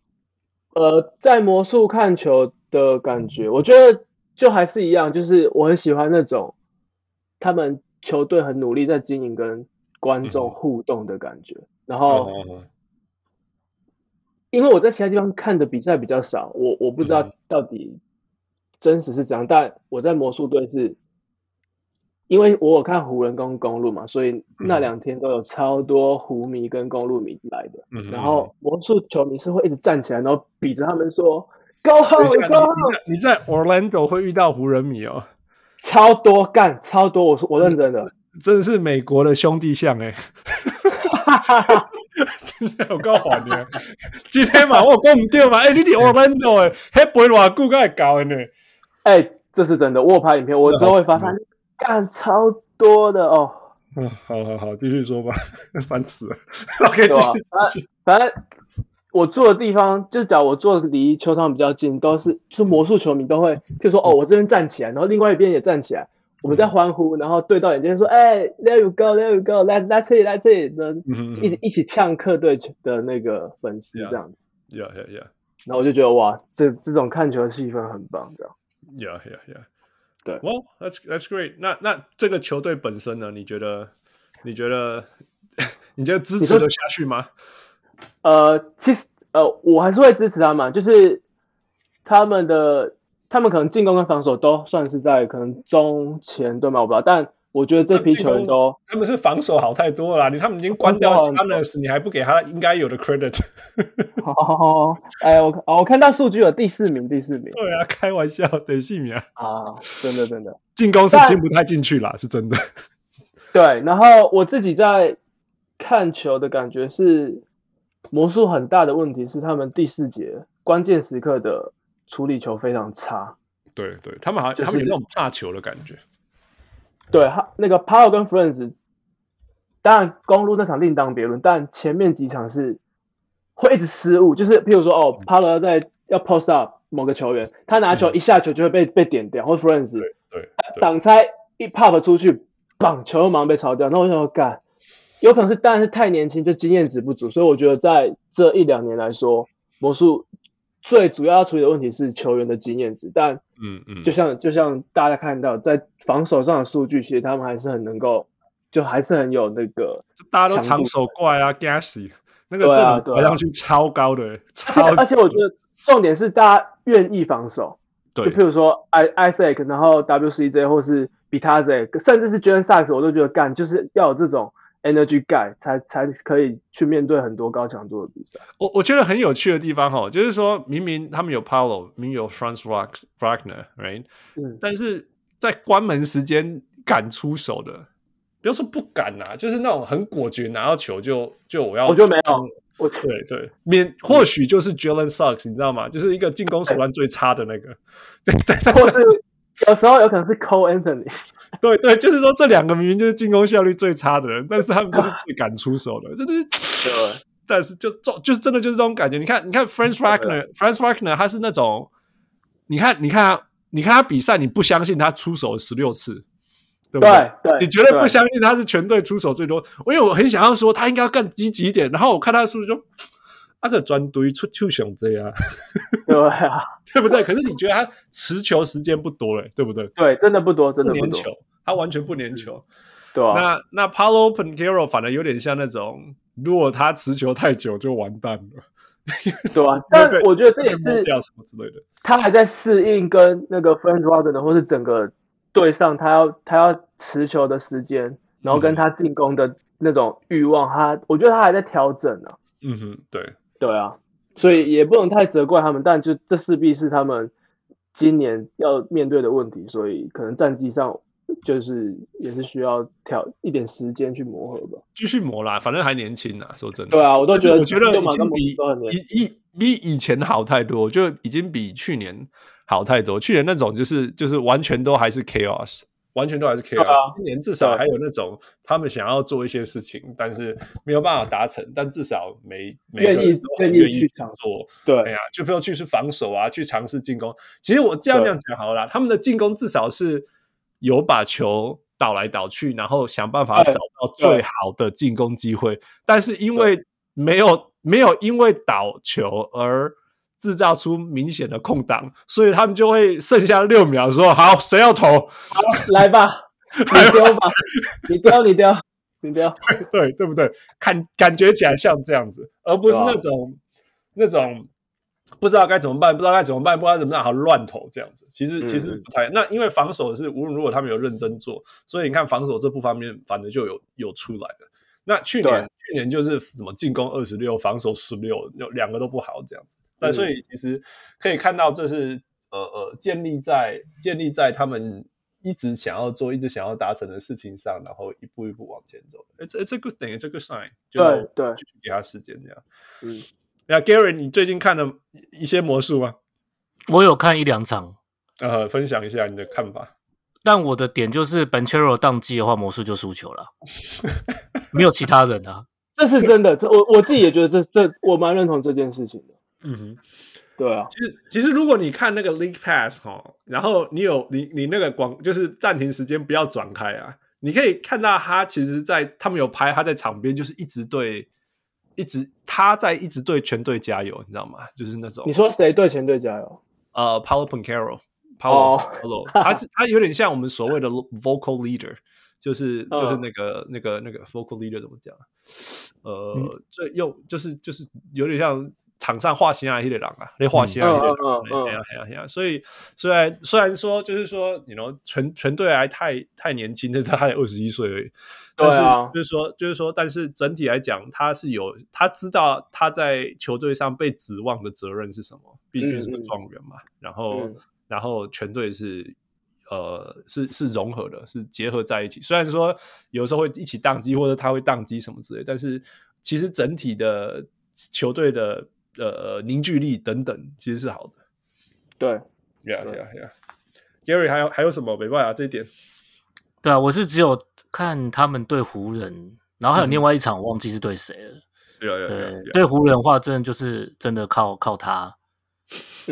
呃，在魔术看球的感觉，我觉得就还是一样，就是我很喜欢那种他们球队很努力在经营跟观众互动的感觉。然后，因为我在其他地方看的比赛比较少，我我不知道到底真实是怎样，但我在魔术队是。因为我有看湖人跟公路嘛，所以那两天都有超多湖迷跟公路迷来的。嗯、然后魔术球迷是会一直站起来，然后比着他们说 “Go home，Go home”。你在 Orlando 会遇到湖人迷哦，超多干超多，我说我认真的，真的是美国的兄弟像哎。今天有够烦的，今天嘛我讲唔对嘛，哎、欸，你哋 Orlando 哎，还背偌久才会搞的呢？哎，这是真的，我有拍影片，我之后会发他。干超多的哦！嗯，好好好，继续说吧，烦死了。OK？反正我住的地方，就假如我坐离球场比较近，都是就是魔术球迷都会，就说哦，我这边站起来，然后另外一边也站起来，我们在欢呼，然后对到眼睛说，哎，There you go，There you go，Let Let's see Let's see，一起一起呛客队的那个粉丝这样子。Yeah yeah yeah。然后我就觉得哇，这这种看球的气氛很棒，这样。Yeah yeah yeah。对，Well, that's that's great 那。那那这个球队本身呢？你觉得？你觉得 你觉得支持得下去吗？呃，其实呃，我还是会支持他们，就是他们的他们可能进攻跟防守都算是在可能中前对吗，我不知道，但。我觉得这批球员都，他们是防守好太多了啦。你他们已经关掉 Giannis，你还不给他应该有的 credit？哦，哎，我哦我看到数据了第四名，第四名。对啊，开玩笑，等姓名啊。啊，真的真的，进攻是进不太进去啦，是真的。对，然后我自己在看球的感觉是，魔术很大的问题是他们第四节关键时刻的处理球非常差。对对，他们好像、就是、他们有那种怕球的感觉。对，他那个 Paolo 跟 Franz，当然公路那场另当别论，但前面几场是会一直失误，就是譬如说哦要在要 post up 某个球员，他拿球一下球就会被、嗯、被点掉，或 Franz 对对挡拆一 pop 出去，棒球又马上被抄掉，那我想说干，有可能是当然是太年轻，就经验值不足，所以我觉得在这一两年来说，魔术。最主要要处理的问题是球员的经验值，但嗯嗯，就像就像大家看到在防守上的数据，其实他们还是很能够，就还是很有那个，大家都长手怪啊，Gassy 那个阵围上去超高的，超而且我觉得重点是大家愿意防守，对，就譬如说 I Isaac，然后 WCJ 或是 Bitadze，甚至是 Jalen Suggs，我都觉得干就是要有这种。Energy guy 才才可以去面对很多高强度的比赛。我我觉得很有趣的地方哈，就是说明明他们有 Paulo，明明有 Franz Wagner，right？嗯，但是在关门时间敢出手的，不要说不敢呐、啊，就是那种很果决拿到球就就我要，我就没有，我对对，免或许就是 Jalen Sucks，你知道吗？就是一个进攻手段最差的那个，对对对。有时候有可能是 Cole Anthony，对对，就是说这两个明明就是进攻效率最差的人，但是他们就是最敢出手的，真的是。对，但是就就是真的就是这种感觉。你看，你看 Franz Wagner，Franz Wagner，他是那种，你看，你看，你看他比赛，你不相信他出手十六次，对不对？对，对你绝对不相信他是全队出手最多。因为我很想要说他应该要更积极一点，然后我看他的数据就。那个专堆出球熊这样，对啊，对不对？可是你觉得他持球时间不多嘞，对不对？对，真的不多，真的不粘球，他完全不粘球。对啊。那那 Paulo p e n c a r o 反而有点像那种，如果他持球太久就完蛋了。对啊。但我觉得这也是掉什么之类的。他还在适应跟那个 Franz Wagner 或是整个队上，他要他要持球的时间，然后跟他进攻的那种欲望，他我觉得他还在调整呢。嗯哼，对。对啊，所以也不能太责怪他们，但就这势必是他们今年要面对的问题，所以可能战绩上就是也是需要调一点时间去磨合吧。继续磨啦，反正还年轻啊，说真的。对啊，我都觉得，我觉得已经比以以比以前好太多，就已经比去年好太多。去年那种就是就是完全都还是 chaos。完全都还是 chaos，啊，今年至少还有那种他们想要做一些事情，但是没有办法达成，但至少每每个人都愿意去做。对，哎呀，就不要去是防守啊，去尝试进攻。其实我这样这样讲好了啦，他们的进攻至少是有把球倒来倒去，然后想办法找到最好的进攻机会。但是因为没有没有因为倒球而制造出明显的空档，所以他们就会剩下六秒说：“好，谁要投？好，来吧，你丢吧，你丢，你丢，你丢。对对不对？看感觉起来像这样子，而不是那种、啊、那种不知道该怎么办，不知道该怎么办，不知道怎么办，好乱投这样子。其实其实不太、嗯、那，因为防守是无论如果他们有认真做，所以你看防守这部方面，反正就有有出来的。那去年去年就是怎么进攻二十六，防守十六，有两个都不好这样子。但所以其实可以看到，这是呃呃建立在建立在他们一直想要做、一直想要达成的事情上，然后一步一步往前走。It's it's a good thing, it's a good sign。对对，继续给他时间这样。嗯，那 Gary，你最近看了一些魔术吗？我有看一两场，呃，分享一下你的看法。但我的点就是，Banchero 当机的话，魔术就输球了，没有其他人啊。这是真的，这我我自己也觉得这这我蛮认同这件事情的。嗯哼，对啊，其实其实如果你看那个 League Pass 哈，然后你有你你那个广就是暂停时间不要转开啊，你可以看到他其实在他们有拍他在场边就是一直对一直他在一直对全队加油，你知道吗？就是那种你说谁对全队加油？呃、uh,，Paolo Banchero，Paolo，Paolo，他是他有点像我们所谓的 vocal leader，就是就是那个、哦、那个那个 vocal leader 怎么讲？呃，嗯、最又就是就是有点像。场上画心啊，一类人啊，那画心啊，一类狼，哎呀哎呀哎呀！所以虽然虽然说，就是说，你 know 全全队还太太年轻，就是他才二十一岁而已。但是就是说，就是说，但是整体来讲，他是有他知道他在球队上被指望的责任是什么，必须是个状元嘛。嗯、然后、嗯、然后全队是呃是是融合的，是结合在一起。虽然说有时候会一起宕机，或者他会宕机什么之类，但是其实整体的球队的。呃，凝聚力等等，其实是好的。对，Yeah Yeah Yeah。Gary 还有还有什么没办法这一点？对啊，我是只有看他们对湖人，然后还有另外一场，我忘记是对谁了。对啊，对，对湖人的话，真的就是真的靠靠他。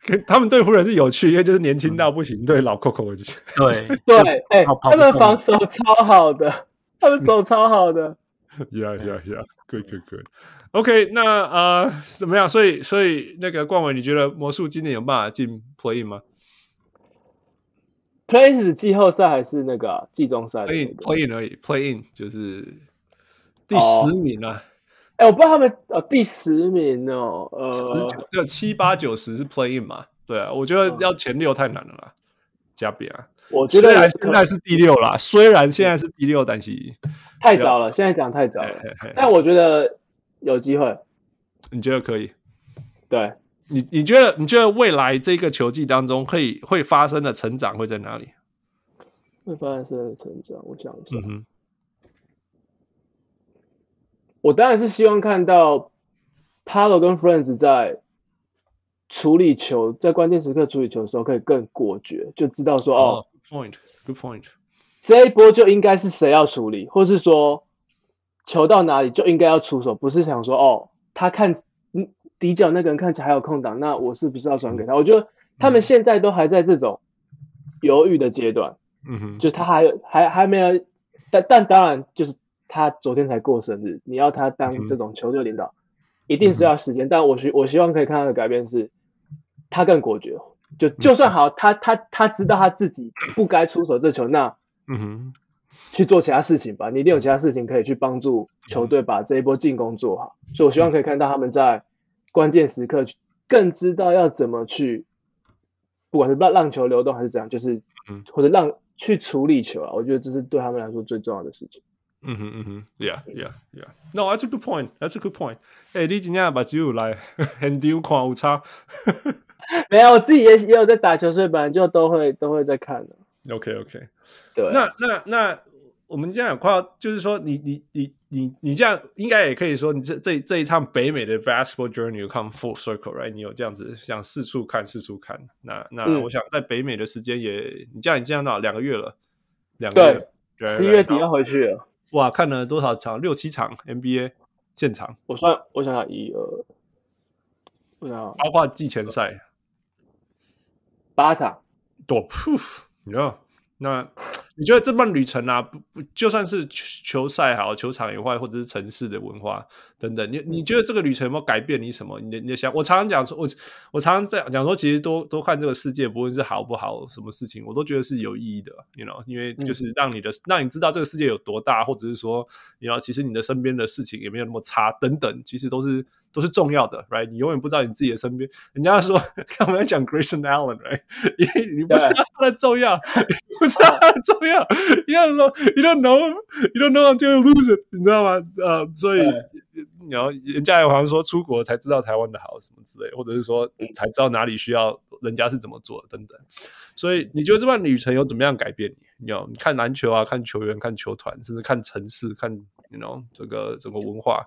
看，他们对湖人是有趣，因为就是年轻到不行，对老 Coco 对 对，哎，他们防守超好的，他们守超好的。Yeah Yeah Yeah。可以可以可以，OK，那呃怎么样？所以所以那个冠伟，你觉得魔术今年有办法进 Play 吗？Play 是季后赛还是那个季中赛？Play In Play In 而已，Play In 就是第十名啊。哎、我不知道他们呃第十名哦，呃，十九就七八九十是 Play In 嘛？对啊，我觉得要前六太难了啦，加比啊。我觉得现在是第六啦，虽然现在是第六，但是 太早了，现在讲太早了。但我觉得有机会，你觉得可以？对你，你觉得你觉得未来这个球季当中会会发生的成长会在哪里？会发生的成长，我想一下。嗯，我当然是希望看到 Paolo 跟 Friends 在。处理球，在关键时刻处理球的时候可以更果决，就知道说哦，point，good point，这一波就应该是谁要处理，或是说球到哪里就应该要出手，不是想说哦，他看嗯底角那个人看起来还有空档，那我是不是要转给他？我觉得他们现在都还在这种犹豫的阶段，嗯哼，就他还有还还没有，但但当然就是他昨天才过生日，你要他当这种球队领导，一定是要时间，但我希我希望可以看到的改变是。他更果决，就就算好，他他他知道他自己不该出手这球，那嗯哼，去做其他事情吧。你一定有其他事情可以去帮助球队把这一波进攻做好。所以我希望可以看到他们在关键时刻更知道要怎么去，不管是让让球流动还是怎样，就是或者让去处理球啊。我觉得这是对他们来说最重要的事情。嗯哼嗯哼，Yeah Yeah Yeah。No, that's a good point. That's a good point. 哎，你今天把球来 很丢看有差。没有，我自己也也有在打球，所以本来就都会都会在看的。OK OK，对。那那那我们这样有快要，就是说你你你你你这样应该也可以说，你这这这一趟北美的 basketball journey come full circle，right？你有这样子想四处看四处看。那那我想在北美的时间也，嗯、你这样你这样到两个月了，两个月，十一月底要回去了。哇，看了多少场？六七场 NBA 现场。我算我想想，一二，我想包括季前赛。八场，多 proof，你知道？那你觉得这段旅程啊，不不，就算是球赛好，球场也坏，或者是城市的文化等等，你你觉得这个旅程有没有改变你什么？你的你的想，我常常讲说，我我常常在讲说，其实多多看这个世界，不论是好不好，什么事情，我都觉得是有意义的，you know，因为就是让你的、嗯、让你知道这个世界有多大，或者是说，你要其实你的身边的事情也没有那么差，等等，其实都是。都是重要的，right？你永远不知道你自己的身边，人家说，看我们在讲 Grayson Allen，right？因为你不知道他的重要，不知道他的重要，you don't know，you don't know，you don't know until you lose it，你知道吗？呃，所以，然后人家也好像说出国才知道台湾的好什么之类，或者是说才知道哪里需要人家是怎么做的等等。所以你觉得这段旅程有怎么样改变你？你要你看篮球啊，看球员，看球团，甚至看城市，看。you know 这个整个文化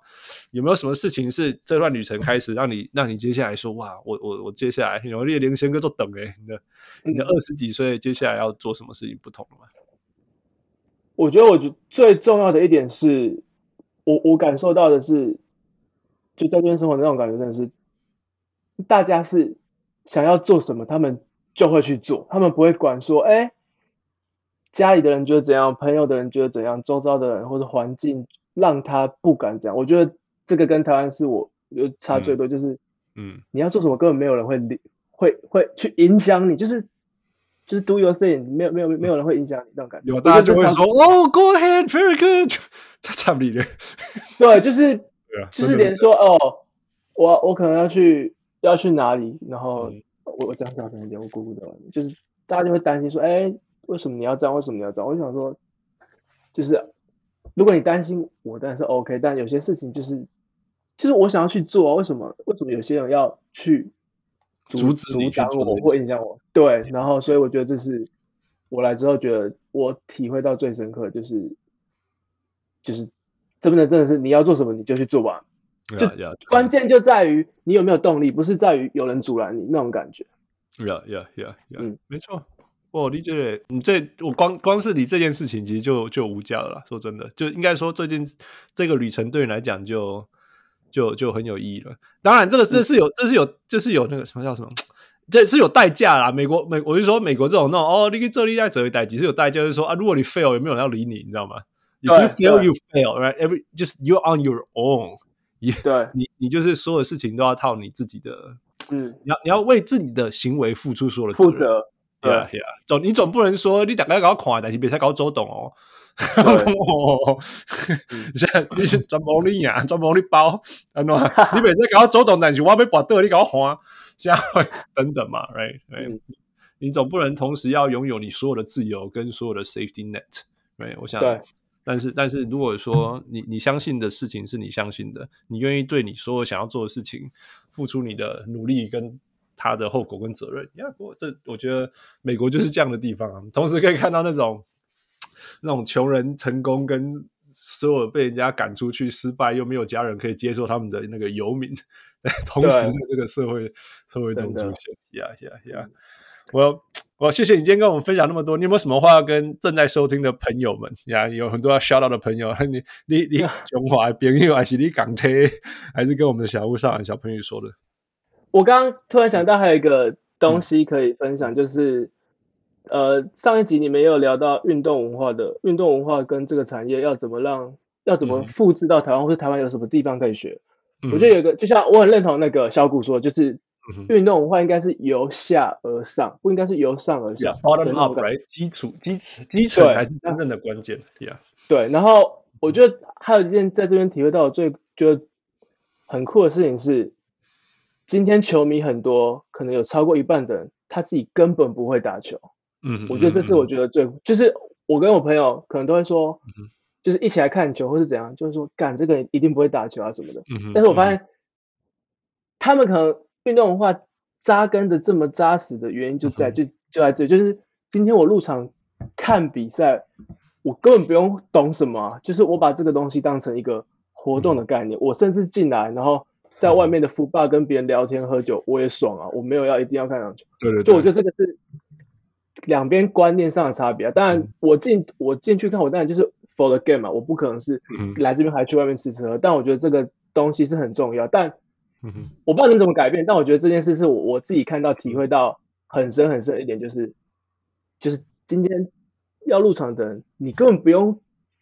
有没有什么事情是这段旅程开始让你让你接下来说哇我我我接下来有列连先哥做等诶你的你的二十几岁接下来要做什么事情不同了吗？我觉得我觉得最重要的一点是我我感受到的是就在这边生活的那种感觉真的是大家是想要做什么他们就会去做他们不会管说哎。家里的人觉得怎样，朋友的人觉得怎样，周遭的人或者环境让他不敢这样。我觉得这个跟台湾是我就差最多，就是嗯，你要做什么根本没有人会理会会去影响你，就是就是 do your thing，没有没有没有人会影响你那种感觉。有大家就会说，哦，go ahead，very good，在场里的。对，就是，就是连说哦，我我可能要去要去哪里，然后我我这样小声一点，我姑姑的，就是大家就会担心说，哎，为什么你要这样？为什么你要这样？我就想说，就是如果你担心我，当然是 OK，但有些事情就是，就是我想要去做，为什么为什么有些人要去？阻止阻挡我或影响我，对，然后所以我觉得这是我来之后觉得我体会到最深刻，就是就是真的真的是你要做什么你就去做吧，就关键就在于你有没有动力，不是在于有人阻拦你那种感觉。Yeah, yeah, yeah. 嗯，没错。我理解你这，我光光是你这件事情，其实就就无价了啦。说真的，就应该说最近这个旅程对你来讲就。就就很有意义了。当然，这个这是有，这是有，这是有那个什么叫什么？这是有代价啦。美国美，我就说美国这种那种哦，你这里在这里代，其实有代价，就是说啊，如果你 fail，有没有人要理你？你知道吗？If you fail, you fail, right? Every just you're on your own 你。对，你你就是所有事情都要靠你自己的。嗯，你要你要为自己的行为付出所有的责任。负责。对啊，对啊。总你总不能说你大概搞看，但是别再搞走动哦。你是专帮你呀，专帮你包，安怎？你每次搞走动，但是我要跋倒，你搞花，这样等等嘛，right？right？你总不能同时要拥有你所有的自由跟所有的 safety net，right？我想，但是但是如果说你你相信的事情是你相信的，你愿意对你所有想要做的事情付出你的努力跟他的后果跟责任，呀，我这我觉得美国就是这样的地方啊，同时可以看到那种。那种穷人成功跟所有被人家赶出去失败又没有家人可以接受他们的那个游民，同时在这个社会社会中出现，呀呀呀！我我谢谢你今天跟我们分享那么多，你有没有什么话要跟正在收听的朋友们呀？有很多要 shout out 的朋友，你你你 中华朋友还是你港铁，还是跟我们的小屋上的小朋友说的？我刚刚突然想到还有一个东西可以分享，嗯、就是。呃，上一集你们也有聊到运动文化的运动文化跟这个产业要怎么让要怎么复制到台湾，嗯、或者台湾有什么地方可以学？嗯、我觉得有个，就像我很认同那个小谷说，就是运动文化应该是由下而上，不应该是由上而下。Bottom up，来基础基础基础才是真正的关键。对，yeah. 对，然后我觉得还有一件在这边体会到的最觉得很酷的事情是，今天球迷很多，可能有超过一半的人他自己根本不会打球。嗯，我觉得这是我觉得最，就是我跟我朋友可能都会说，就是一起来看球或是怎样，就是说干这个一定不会打球啊什么的。嗯但是我发现，他们可能运动文化扎根的这么扎实的原因就在就就在这，就是今天我入场看比赛，我根本不用懂什么，就是我把这个东西当成一个活动的概念，我甚至进来然后在外面的福吧跟别人聊天喝酒，我也爽啊，我没有要一定要看场球。对对，就我觉得这个是。两边观念上的差别啊，当然我进我进去看，我当然就是 for the game 嘛，我不可能是来这边还去外面吃吃喝，但我觉得这个东西是很重要，但我不知道能怎么改变，但我觉得这件事是我我自己看到体会到很深很深的一点，就是就是今天要入场的人，你根本不用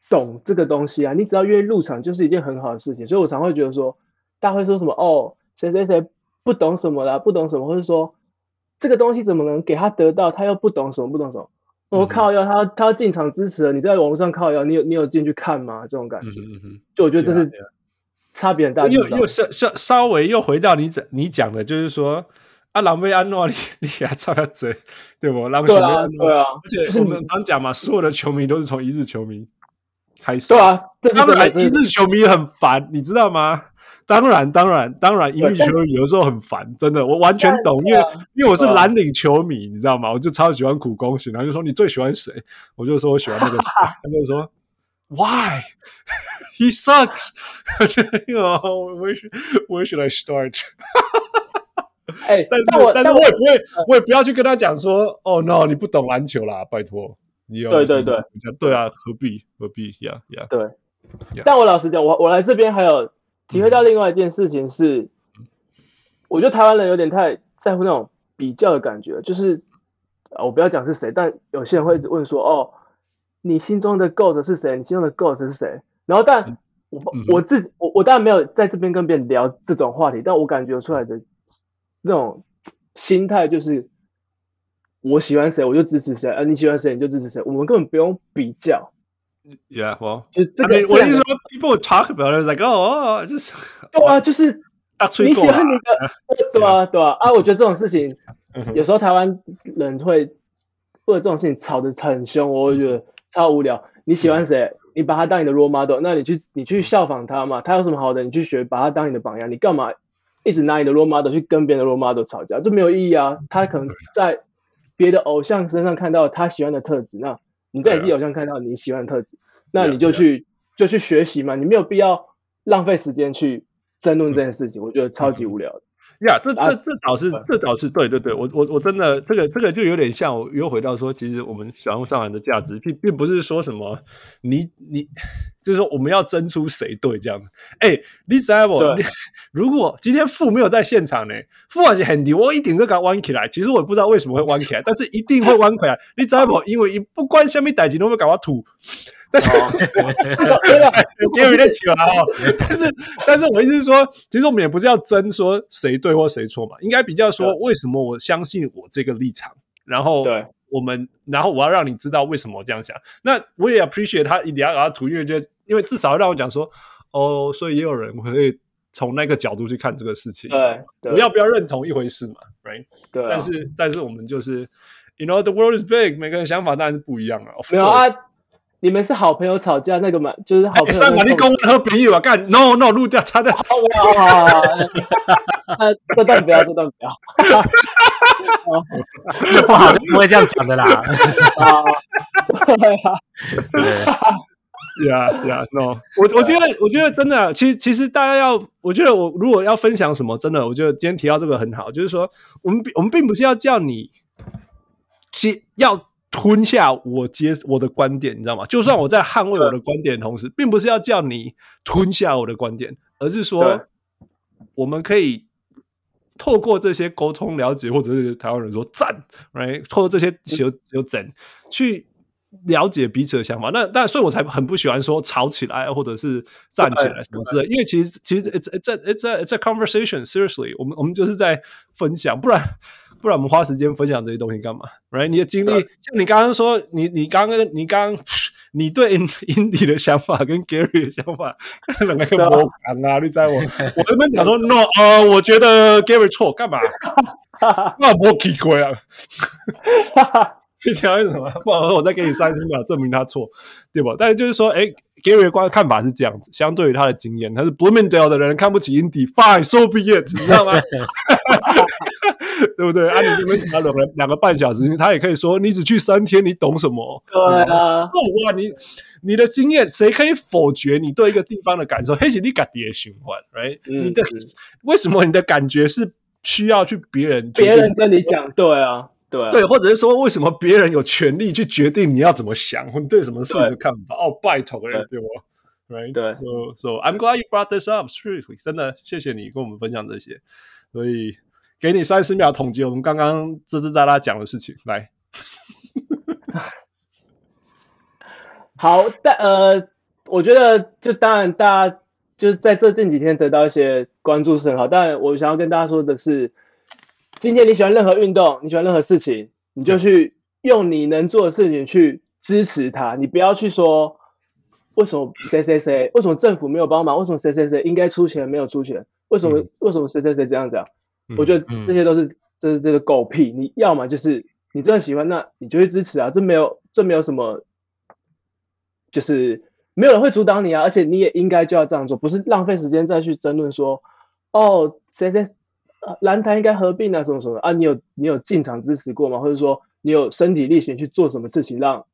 懂这个东西啊，你只要愿意入场就是一件很好的事情，所以我常会觉得说，大家会说什么哦，谁谁谁不懂什么啦，不懂什么，或者说。这个东西怎么能给他得到？他又不懂什么，不懂什么。我靠要，他他要进场支持了。你在网络上靠要，你有你有进去看吗？这种感觉，就我觉得这是差别很大。又又稍稍稍微又回到你讲你讲的，就是说啊，狼狈安诺，你你给他唱下嘴，对不？狼狈对啊，对啊。而且我们常讲嘛，所有的球迷都是从一日球迷开始。对啊，他们来一日球迷很烦，你知道吗？当然，当然，当然，一日球迷有的时候很烦，真的，我完全懂，因为因为我是蓝领球迷，你知道吗？我就超喜欢苦攻型，然后就说你最喜欢谁？我就说我喜欢那个谁，他就说 Why he sucks？我觉得哦，Where should Where should I start？哎，但是但是我也不会，我也不要去跟他讲说，Oh no，你不懂篮球啦，拜托，你有对对对，对啊，何必何必呀呀？对，但我老实讲，我我来这边还有。体会到另外一件事情是，我觉得台湾人有点太在乎那种比较的感觉，就是啊，我不要讲是谁，但有些人会一直问说，哦，你心中的 GOAT 是谁？你心中的 GOAT 是谁？然后，但我我自己，我我当然没有在这边跟别人聊这种话题，但我感觉出来的那种心态就是，我喜欢谁我就支持谁，啊你喜欢谁你就支持谁，我们根本不用比较。Yeah, well，就这个 I mean, 我意思说，people talk about it, it's like, oh, just 对啊，就是你喜欢你的，对啊，对啊，啊，我觉得这种事情，有时候台湾人会为了这种事情吵得很凶，我会觉得超无聊。你喜欢谁？你把他当你的 role model，那你去你去效仿他嘛，他有什么好的，你去学，把他当你的榜样。你干嘛一直拿你的 role model 去跟别人的 role model 吵架？这没有意义啊。他可能在别的偶像身上看到他喜欢的特质，那。你在你自己偶像看到你喜欢的特质，啊、那你就去、啊、就去学习嘛，你没有必要浪费时间去争论这件事情，嗯、我觉得超级无聊的。呀、yeah，这这这倒是这倒是对对对，我我我真的这个这个就有点像我又回到说，其实我们小人物上篮的价值并并不是说什么你你就是说我们要争出谁对这样。哎，你知道不？如果今天父没有在现场呢，父还是很低，我一点都给他弯起来。其实我也不知道为什么会弯起来，但是一定会弯回来。你知道不？因为不管什么代志，都会给我吐。但是，也有点奇葩哦。但是，但是我意思是说，其实我们也不是要争说谁对或谁错嘛，应该比较说为什么我相信我这个立场，然后对我们，然后我要让你知道为什么我这样想。那我也 appreciate 他一定要把它涂，因为就因为至少要让我讲说，哦，所以也有人会从那个角度去看这个事情。对，我要不要认同一回事嘛，right？对。但是，但是我们就是，you know，the world is big，每个人想法当然是不一样了。没有啊。你们是好朋友吵架那个嘛？就是好朋友。上马力公和朋友啊，干 no no 录掉，擦掉。啊，这段不要，这段不要。这个不好就不会这样讲的啦。啊，对啊。Yeah yeah no，我我觉得我觉得真的，其实其实大家要，我觉得我如果要分享什么，真的，我觉得今天提到这个很好，就是说，我们我们并不是要叫你去要。吞下我接我的观点，你知道吗？就算我在捍卫我的观点的同时，并不是要叫你吞下我的观点，而是说我们可以透过这些沟通了解，或者是台湾人说赞，right？透过这些有有怎去了解彼此的想法。那那所以我才很不喜欢说吵起来，或者是站起来什么之类。因为其实其实 it's a, it's a conversation seriously，我们我们就是在分享，不然。不然我们花时间分享这些东西干嘛？Right？你的经历，像你刚刚说，你你刚刚你刚你对 Indy 的想法跟 Gary 的想法两个不一样啊！你知道我，我这边讲说 No，呃，我觉得 Gary 错，干嘛？那我奇怪啊！你听为什么？不好，我再给你三十秒证明他错，对吧？但是就是说，哎，Gary 的观看法是这样子，相对于他的经验，他是 Bloomingdale 的人看不起 Indy，Fine，so be it，你知道吗？对不对？啊，你这边讲两个两个半小时，他也可以说你只去三天，你懂什么？对啊，哇，你你的经验，谁可以否决你对一个地方的感受？黑起你感觉循环，right？、嗯、你的为什么你的感觉是需要去别人别人跟你讲？对啊。对、啊、对，或者是说，为什么别人有权利去决定你要怎么想，或你对什么事情的看法？哦，拜托了，对不？Right？对，So So I'm glad you brought this up. Seriously，真的谢谢你跟我们分享这些。所以给你三十秒统计我们刚刚吱吱喳喳讲的事情。来，好，但呃，我觉得就当然大家就是在这近几天得到一些关注是很好，但我想要跟大家说的是。今天你喜欢任何运动，你喜欢任何事情，你就去用你能做的事情去支持他。你不要去说为什么谁谁谁，为什么政府没有帮忙，为什么谁谁谁应该出钱没有出钱，为什么为什么谁谁谁这样讲？我觉得这些都是这是这个狗屁。你要么就是你真的喜欢，那你就去支持啊，这没有这没有什么，就是没有人会阻挡你啊，而且你也应该就要这样做，不是浪费时间再去争论说哦谁谁。篮坛应该合并啊，什么什么啊？你有你有进场支持过吗？或者说你有身体力行去做什么事情，让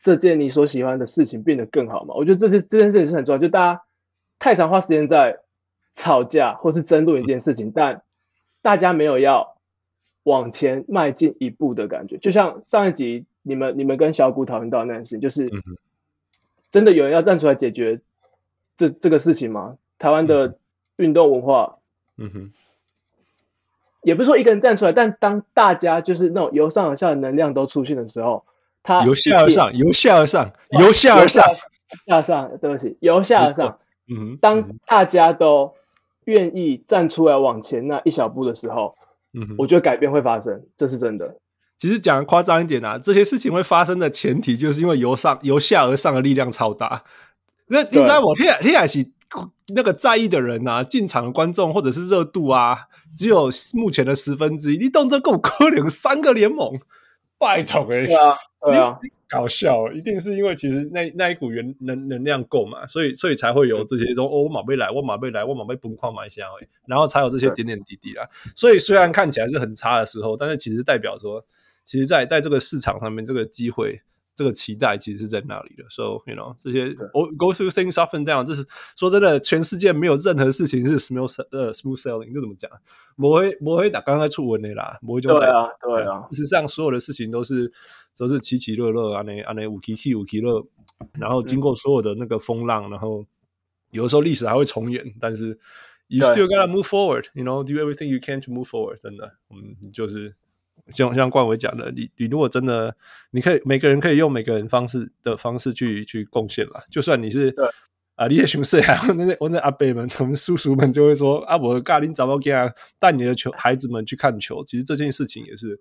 这件你所喜欢的事情变得更好吗？我觉得这是这件事情是很重要。就大家太常花时间在吵架或是争论一件事情，但大家没有要往前迈进一步的感觉。就像上一集你们你们跟小谷讨论到那件事情，就是真的有人要站出来解决这这个事情吗？台湾的运动文化，嗯哼。也不是说一个人站出来，但当大家就是那种由上而下的能量都出现的时候，他由下而上，由下而上，由下而上，下上，对不起，由下而上。嗯哼，当大家都愿意站出来往前那一小步的时候，嗯哼，我觉得改变会发生，这是真的。其实讲的夸张一点啊，这些事情会发生的前提，就是因为由上由下而上的力量超大。那你知道我，天天还是那个在意的人啊，进场的观众或者是热度啊，只有目前的十分之一。你动这够可能三个联盟，拜托哎，对啊，对啊。搞笑，一定是因为其实那那一股原能能量够嘛，所以所以才会有这些说哦，我马贝来，我马贝来，我马贝崩矿买下，然后才有这些点点滴滴啦。所以虽然看起来是很差的时候，但是其实代表说，其实在在这个市场上面，这个机会。这个期待其实是在那里的，so you know 这些 go through things up and down，这是说真的，全世界没有任何事情是 smooth 呃 smooth sailing，就怎么讲？不会不会打刚才出文的啦，不会就对啊对啊。事实上，所有的事情都是都是起起落落啊，那啊那五起起五起落，然后经过所有的那个风浪，然后有的时候历史还会重演，但是 you still gotta move forward，you know，do everything you can to move forward，真的，嗯，就是。像像冠伟讲的，你你如果真的，你可以每个人可以用每个人方式的方式去去贡献啦。就算你是啊，你也熊市 啊，那那我那阿伯们，我们叔叔们就会说啊，我咖喱找不给啊，带你的球孩子们去看球。其实这件事情也是，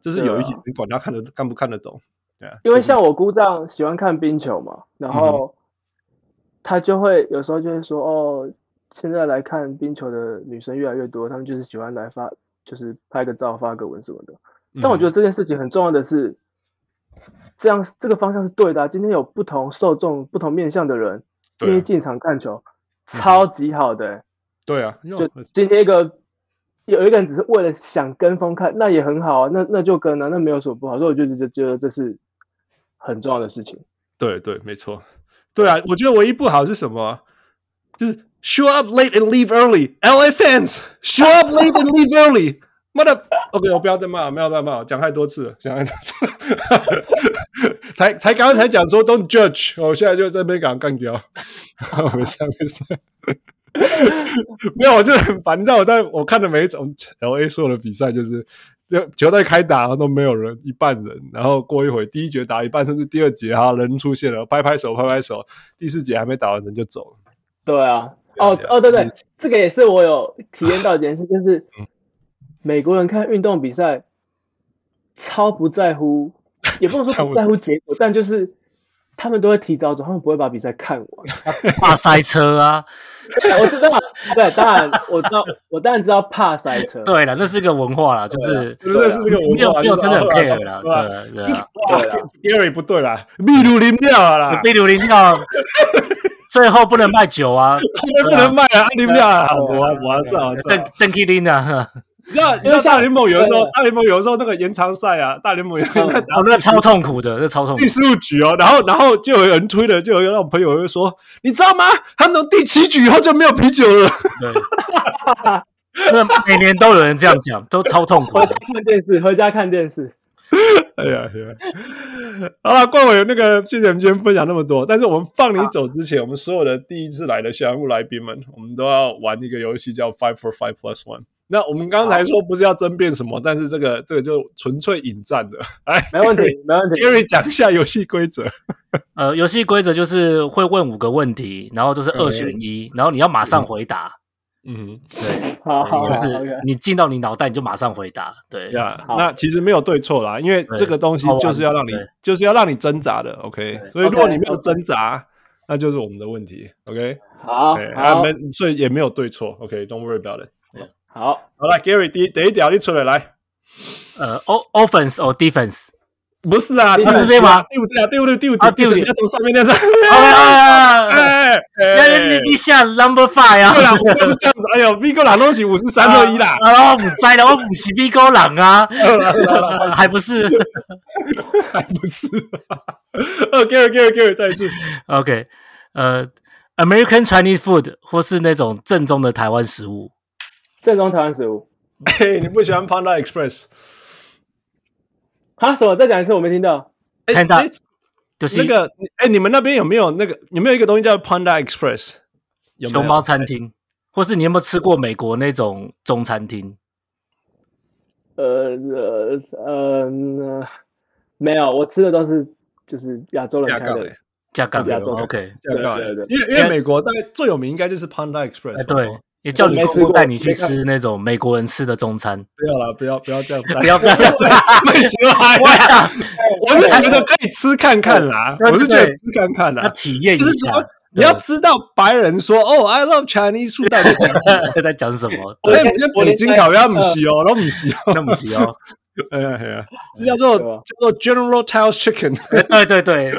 就是有一点，你管他看得看不看得懂，对啊。因为像我姑丈喜欢看冰球嘛，然后他就会有时候就会说，哦，现在来看冰球的女生越来越多，他们就是喜欢来发。就是拍个照、发个文什么的，但我觉得这件事情很重要的是，这样这个方向是对的啊。今天有不同受众、不同面向的人愿意进场看球，超级好的欸。对啊，就今天一个有一个人只是为了想跟风看，那也很好啊，那那就跟啊，那没有什么不好。所以我就觉得觉得这是很重要的事情。对对，没错。对啊，我觉得唯一不好是什么？就是。Show up late and leave early, LA fans. Show up late and leave early. 妈的，OK，我不要再骂，不要再骂，讲太多次了，讲太多次。才才刚刚才讲说 Don't judge，我现在就在那边讲干掉。没 事没事，没有，我就很烦躁。但我在我看的每一种 LA 所有的比赛，就是球队开打都没有人，一半人，然后过一会第一节打一半，甚至第二节哈人出现了，拍拍手拍拍手，第四节还没打完人就走了。对啊。哦哦，对对，这个也是我有体验到一件事，就是美国人看运动比赛超不在乎，也不能说不在乎结果，但就是他们都会提早走，他们不会把比赛看完，怕塞车啊。我知道，对，当然我知道，我当然知道怕塞车。对了，那是个文化啦，就是那是这个文化，没有真的很 care 啦。对对啊，Gary 不对啦，秘鲁林掉啦，秘鲁林掉。最后不能卖酒啊！不能卖啊！你们俩，我我知道，邓邓基林啊！你知道，你知道大联盟有的时候，大联盟有的时候那个延长赛啊，大联盟有时候哦，那超痛苦的，那超痛苦。第十五局哦，然后然后就有人推了，就有一个让我朋友会说，你知道吗？他们从第七局以后就没有啤酒了。对，那每年都有人这样讲，都超痛苦。回家看电视，回家看电视。哎呀，哎呀，好了，冠伟那个，谢谢我们今天分享那么多。但是我们放你走之前，我们所有的第一次来的小人物来宾们，我们都要玩一个游戏，叫 Five for Five Plus One。那我们刚才说不是要争辩什么，但是这个这个就纯粹引战的。哎，没问题，没问题。Gary 讲一下游戏规则。呃，游戏规则就是会问五个问题，然后就是二选一，然后你要马上回答。嗯，对，好，好，就是你进到你脑袋，你就马上回答。对呀，那其实没有对错啦，因为这个东西就是要让你，就是要让你挣扎的。OK，所以如果你没有挣扎，那就是我们的问题。OK，好，啊，没，所以也没有对错。OK，Don't worry about it。好，好来，Gary，第第一条你出来来。呃，offense or defense？不是啊，不是对吗？第五条，第五条，第五条，第五条，要从上面那上。哎，你你你下 number five 啊？对啦，我就是这样子。哎呦，米高朗东西五十三二一啦。啊，我不在了，我不是米高朗啊，还不是，还不是。哦，Gary，Gary，Gary，再一次。OK，呃，American Chinese food 或是那种正宗的台湾食物。正宗台湾食物。嘿，你不喜欢 Panda Express？啊，什么？再讲一次，我没听到。看到，就是那个，哎，你们那边有没有那个？有没有一个东西叫 Panda Express？熊猫餐厅，或是你有没有吃过美国那种中餐厅？呃呃呃，没有，我吃的都是就是亚洲人开的，加杠亚洲 OK，对对对，因为因为美国大概最有名应该就是 Panda Express。对，也叫你姑姑带你去吃那种美国人吃的中餐。不要了，不要不要这样，不要不要这样，不行 啊！我是觉得可以吃看看啦，我是觉得吃看看啦，要体验一下。你要知道白人说哦，I love Chinese food，在讲在讲什么？我我北京烤鸭不是哦，都不是哦，那不是哦。哎呀哎呀，这叫做叫做 General Tso's Chicken。对对对，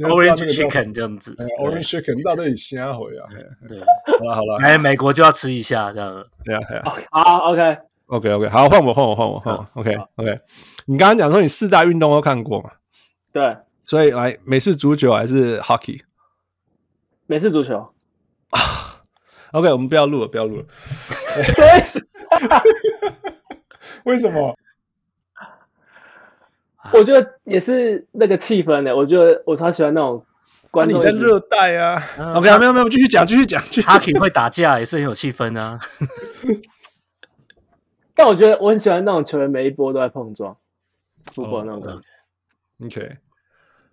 Orange Chicken 这样子，Orange Chicken 到底虾回啊？对，好了好了，来美国就要吃一下这样。对啊对啊，好 OK OK OK，好换我换我换我换我 OK OK。你刚刚讲说你四大运动都看过嘛？对，所以来美式足球还是 Hockey？美式足球啊。OK，我们不要录了，不要录了。为什么？我觉得也是那个气氛呢。我觉得我超喜欢那种观众。你在热带啊？OK，没有没有，继续讲，继续讲。哈挺会打架，也是很有气氛啊。但我觉得我很喜欢那种球员每一波都在碰撞，突破那种感觉。OK，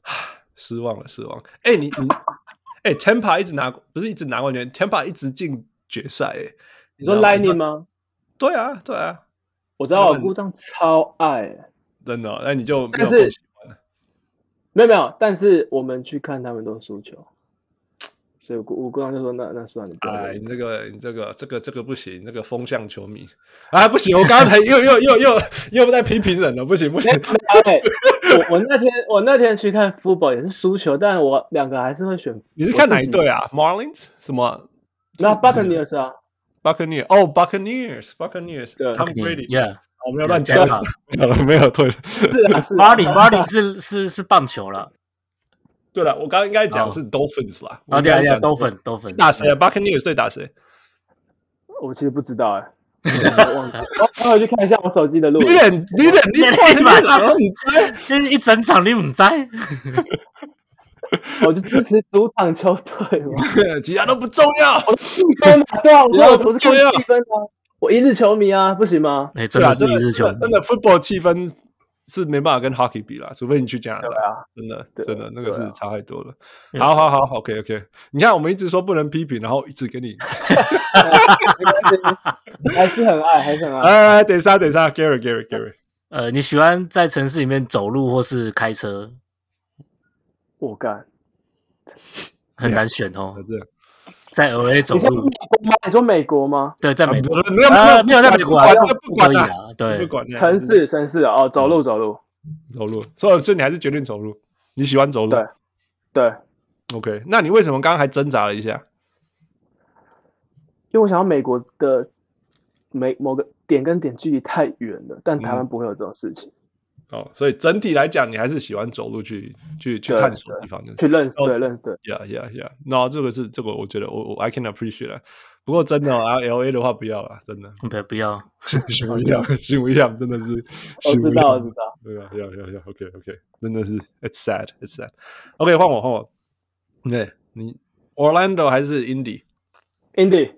失望了，失望。哎，你你，哎，Tampa 一直拿，不是一直拿冠军，Tampa 一直进决赛。哎，你说 Lightning 吗？对啊，对啊。我知道我姑丈超爱，真的，那你就没有不喜欢了？没有没有，但是我们去看他们都输球，所以我姑丈就说那那算了。哎，你这个你这个这个这个不行，那个风向球迷啊不行，我刚才又又又又又在批评人了，不行不行。我我那天我那天去看 football 也是输球，但我两个还是会选。你是看哪一队啊？Marlins 什么？那 Buccaneers 啊。Buccaneers 哦，Buccaneers，Buccaneers，对，Tom Brady，Yeah，我们要乱讲了，没有没有退了。是啊，Marlins，Marlins 是是是棒球了。对了，我刚刚应该讲是 Dolphins 啦。啊对啊，Dolphins，Dolphins 打谁？Buccaneers 对打谁？我其实不知道哎，忘了。我回去看一下我手机的录。你忍，你忍，你脸，把球你摘，一整场你唔摘。我就支持主场球队嘛，其他都不重要。我气氛嘛，对啊，我不是看气氛吗？我一日球迷啊，不行吗？哎，真的是一日球迷，真的 football 气氛是没办法跟 hockey 比啦，除非你去加拿大。真的，真的那个是差太多了。好好好，OK OK。你看，我们一直说不能批评，然后一直给你，还是很爱，还是很爱。哎，等一下，等一下，Gary Gary Gary，呃，你喜欢在城市里面走路或是开车？我干，很难选哦。在 LA 走路，你说美国吗？对，在美国没有没有没有在美国啊，就不可以啊。对，城市城市哦，走路走路走路，所以你还是决定走路。你喜欢走路？对对。OK，那你为什么刚刚还挣扎了一下？因为我想要美国的每某个点跟点距离太远了，但台湾不会有这种事情。哦，所以整体来讲，你还是喜欢走路去去去探索地方，去认识对认识。Yeah yeah yeah，那这个是这个，我觉得我我 I can appreciate。不过真的啊，LA 的话不要了，真的。对，不要。心不一样，心不一样，真的是。我知道，我知道。对啊，要要要，OK OK，真的是，It's sad。OK，换我换我。对，你 Orlando 还是 Indy？Indy。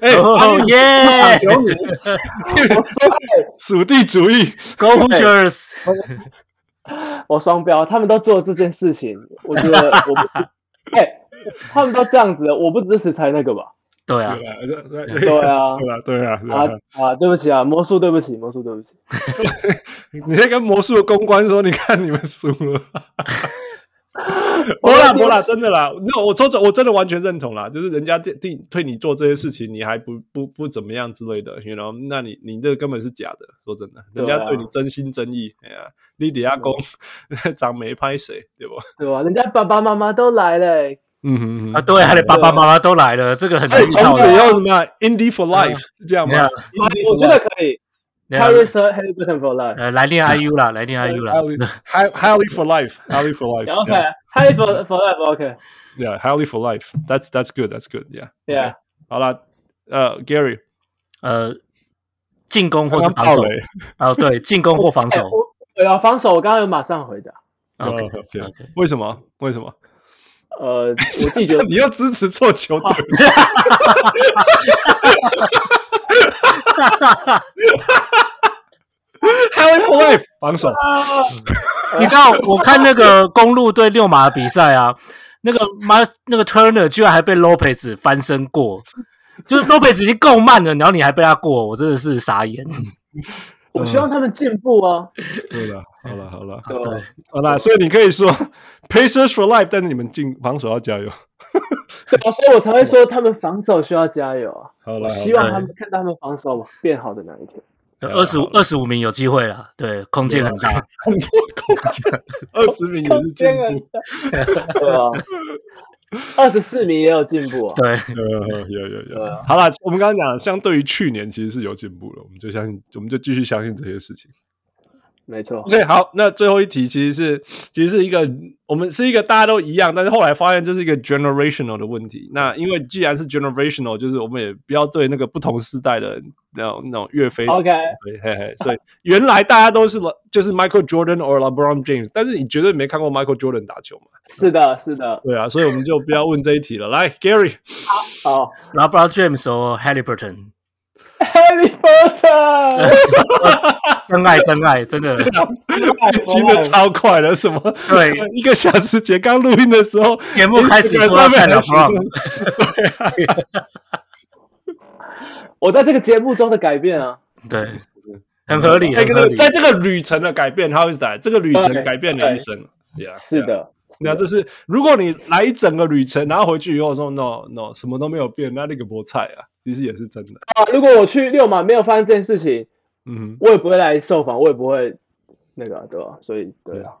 哎哎，耶！球迷，属地主义，Go Hoosiers！我双标，他们都做这件事情，我觉得我不，哎，他们都这样子，我不支持猜那个吧？对啊，对啊，对啊，对啊，啊啊！对不起啊，魔术，对不起，魔术，对不起。你在跟魔术的公关说，你看你们输了。不啦不啦，真的啦，那我说我真的完全认同啦，就是人家替替替你做这些事情，你还不不不怎么样之类的，you know，那你你这根本是假的，说真的，人家对你真心真意，哎呀，你底下公 长没拍谁，对不？对吧？人家爸爸妈妈都来了，嗯哼啊，对，他的爸爸妈妈都来了，这个很重要。从此以后什么？Indie for life 是这样吗？我觉得可以。Harry Harry for life，呃，来练 IU 啦，来练 IU 啦，Harry for life，Harry for life，OK，Harry for for life，OK，Yeah，Harry for life，That's that's good，That's good，Yeah，Yeah，好了，呃，Gary，呃，进攻或是防守？哦，对，进攻或防守？对啊，防守，我刚刚有马上回答。OK，OK，为什么？为什么？呃，我自己觉得你要支持错球队。Harry for life，防守。你知道我看那个公路对六马的比赛啊，那个马那个 Turner 居然还被 Lopez 翻身过，就是 Lopez 已经够慢了，然后你还被他过，我真的是傻眼。我希望他们进步啊！对了，好了，好了，对，好了，所以你可以说 Pacers for life，但是你们进防守要加油。所以我才会说他们防守需要加油啊！好了，希望他们看到他们防守变好的那一天。二十五二十五名有机会了，对，空间很大，很多空间，二十名也是进步，对啊。二十四名也有进步啊！对，有有有有。好了，我们刚刚讲，相对于去年，其实是有进步了。我们就相信，我们就继续相信这些事情。没错。OK，好，那最后一题其实是，其实是一个，我们是一个大家都一样，但是后来发现这是一个 generational 的问题。那因为既然是 generational，就是我们也不要对那个不同时代的那种那种岳飞。OK，对，嘿嘿。所以原来大家都是就是 Michael Jordan or LeBron James，但是你绝对没看过 Michael Jordan 打球嘛？是的，是的。对啊，所以我们就不要问这一题了。来，Gary，好，LeBron James or Haliburton。真爱，真爱，真的，亲的超快了，什么？对，一个小时前刚录音的时候，节目开始说要看的时候，我在这个节目中的改变啊，对，很合理，很合理。在这个旅程的改变，How is that？这个旅程改变了一生，Yeah，是的。那这是如果你来一整个旅程，然后回去以后说 No No，什么都没有变，那那个菠菜啊，其实也是真的啊。如果我去六马没有发生这件事情，嗯，我也不会来受访，我也不会那个，对吧？所以对啊。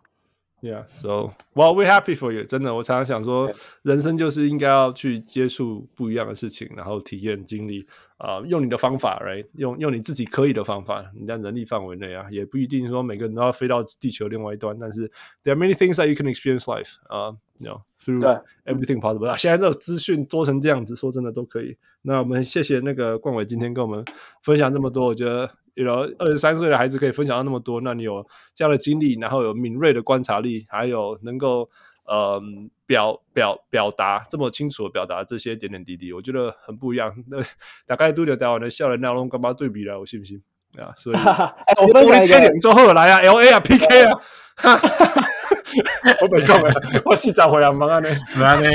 Yeah, so well, we're happy for you. 真的，我常常想说，人生就是应该要去接触不一样的事情，然后体验经历啊、呃，用你的方法来，right? 用用你自己可以的方法，你在能力范围内啊，也不一定说每个人都要飞到地球另外一端，但是 there are many things that you can experience life 啊、uh,，you know through everything possible。啊，现在这种资讯多成这样子，说真的都可以。那我们谢谢那个冠伟今天跟我们分享这么多，我觉得。有二十三岁的孩子可以分享到那么多，那你有这样的经历，然后有敏锐的观察力，还有能够呃表表表达这么清楚的表达这些点点滴滴，我觉得很不一样。那大概都了台湾的校园内容干嘛对比了？我信不信啊？所以 我分享一个，之后来啊，LA 啊，PK 啊。我本够了，我洗澡回来忙啊呢，忙呢，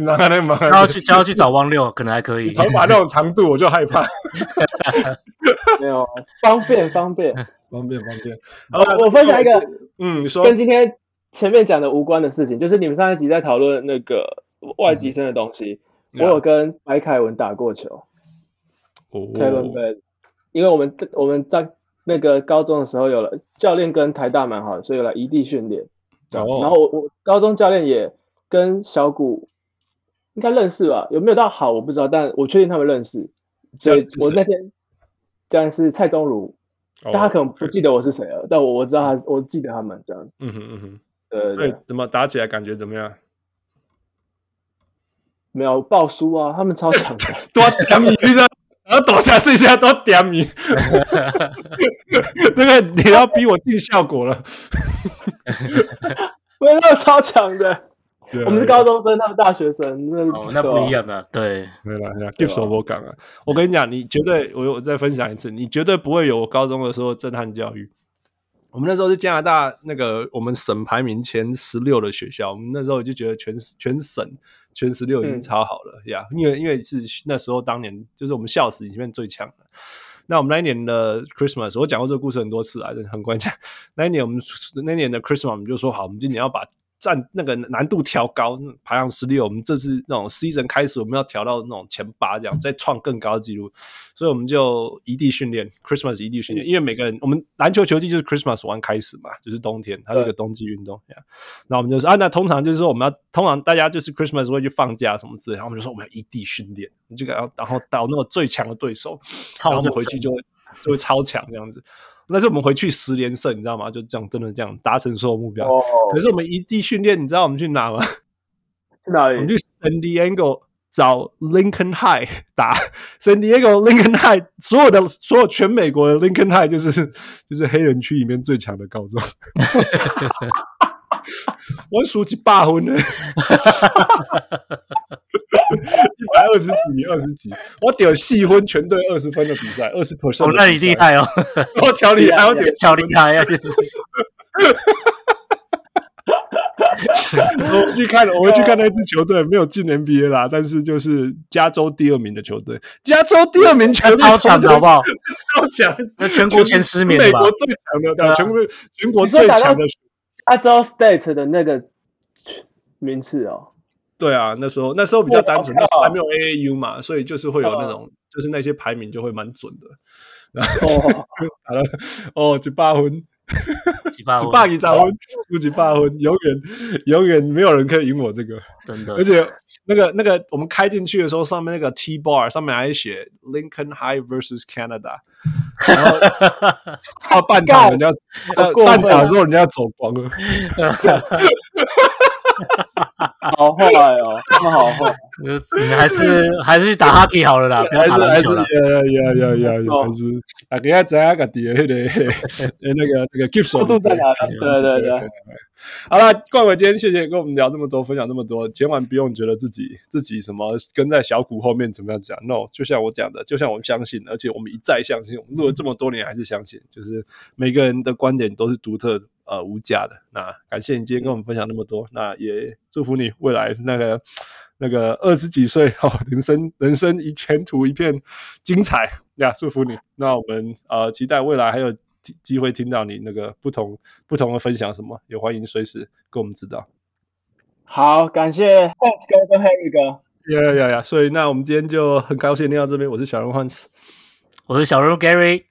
忙啊呢，忙。要去，要去找汪六，可能还可以。头发那种长度，我就害怕。没有，方便，方便，方便，方便。好，我分享一个，嗯，你说，跟今天前面讲的无关的事情，就是你们上一集在讨论那个外籍生的东西，我有跟白凯文打过球。哦，Kevin Ben，因为我们我们在。那个高中的时候有了教练跟台大蛮好的，所以有了异地训练。Oh. 然后我我高中教练也跟小谷应该认识吧？有没有到好我不知道，但我确定他们认识。所以我那天这样是蔡宗儒，oh, 但他可能不记得我是谁了但我我知道他，我记得他们这样。嗯哼嗯哼，呃，所以怎么打起来感觉怎么样？没有爆输啊，他们超强的，多强你然后躲下，剩下都点你，这个你要逼我进效果了。我那个超强的，我们是高中生，他们大学生，那哦，那不一样的，对，对了，对，give 手我讲啊，我跟你讲，你绝对，我我再分享一次，你绝对不会有我高中的时候震撼教育。我们那时候是加拿大那个我们省排名前十六的学校，我们那时候就觉得全全省。全十六已经超好了呀，嗯 yeah, 因为因为是那时候当年就是我们校史里面最强的。那我们那一年的 Christmas，我讲过这个故事很多次啊，很关键。那一年我们那一年的 Christmas，我们就说好，我们今年要把。占那个难度调高，排行十六。我们这次那种 season 开始，我们要调到那种前八，这样再创更高的纪录。所以我们就异地训练，Christmas 异地训练。因为每个人，我们篮球球季就是 Christmas 完开始嘛，就是冬天，它是个冬季运动。那我们就说啊，那通常就是说我们要，通常大家就是 Christmas 会去放假什么之类，然后我们就说我们要异地训练，就然后然后到那个最强的对手，然后我们回去就会就会超强这样子。那是我们回去十连胜，你知道吗？就这样，真的这样达成所有目标。Oh. 可是我们一地训练，你知道我们去哪吗？去哪里？我们去 San Diego 找 Lincoln High 打 San Diego Lincoln High，所有的所有全美国的 Lincoln High 就是就是黑人区里面最强的高中。我输几百分呢，一百二十几，二十几，我丢细分，全队二十分的比赛，二十 percent。哦，那你厉害哦，我超厉害，我丢 超厉害啊！我我去看，我去看那支球队没有进 NBA 啦，但是就是加州第二名的球队，加州第二名球队超强的好不好？超强，那全国前十名，美国最强的，对，全国全国最强的加州 State 的那个名次哦。对啊，那时候那时候比较单纯，那时候还没有 AAU 嘛，所以就是会有那种，就是那些排名就会蛮准的。然后好了，哦，几八分。几百几百几分，输几百分，永远永远没有人可以赢我这个，真的。而且那个那个，我们开进去的时候，上面那个 T bar 上面还写 Lincoln High versus Canada，然后到半场人家到半场之后人家走光了。好坏哦，他们好坏，你 你还是还是去打 hockey 好了啦，不要打篮球了。呀呀呀呀呀！还是啊，给他摘下个底那个那个那个 Gibson 度在哪里？对对对。好了，冠伟今天谢谢跟我们聊这么多，分享这么多，千万不用觉得自己自己什么跟在小谷后面怎么样讲。No，就像我讲的，就像我们相信，而且我们一再相信，我们录了这么多年还是相信，就是每个人的观点都是独特的。呃，无价的。那感谢你今天跟我们分享那么多，那也祝福你未来那个那个二十几岁哦，人生人生一前途一片精彩呀！祝福你。那我们呃期待未来还有机机会听到你那个不同不同的分享什么，也欢迎随时跟我们知道。好，感谢 Hans 哥跟 Henry 哥。呀呀呀！所以那我们今天就很高兴听到这边，我是小人物 Hans，我是小人物 Gary，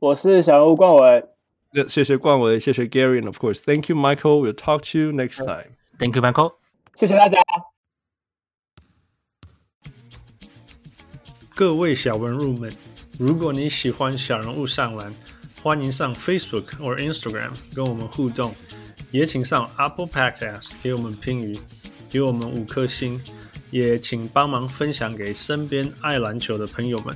我是小人物冠 纬。谢谢冠纬，谢谢 Gary，and of course, thank you, Michael. We'll talk to you next time. Thank you, Michael. 谢谢大家。各位小文物们，如果你喜欢小人物上篮，欢迎上 Facebook 或 Instagram 跟我们互动，也请上 Apple Podcast 给我们评语，给我们五颗星，也请帮忙分享给身边爱篮球的朋友们。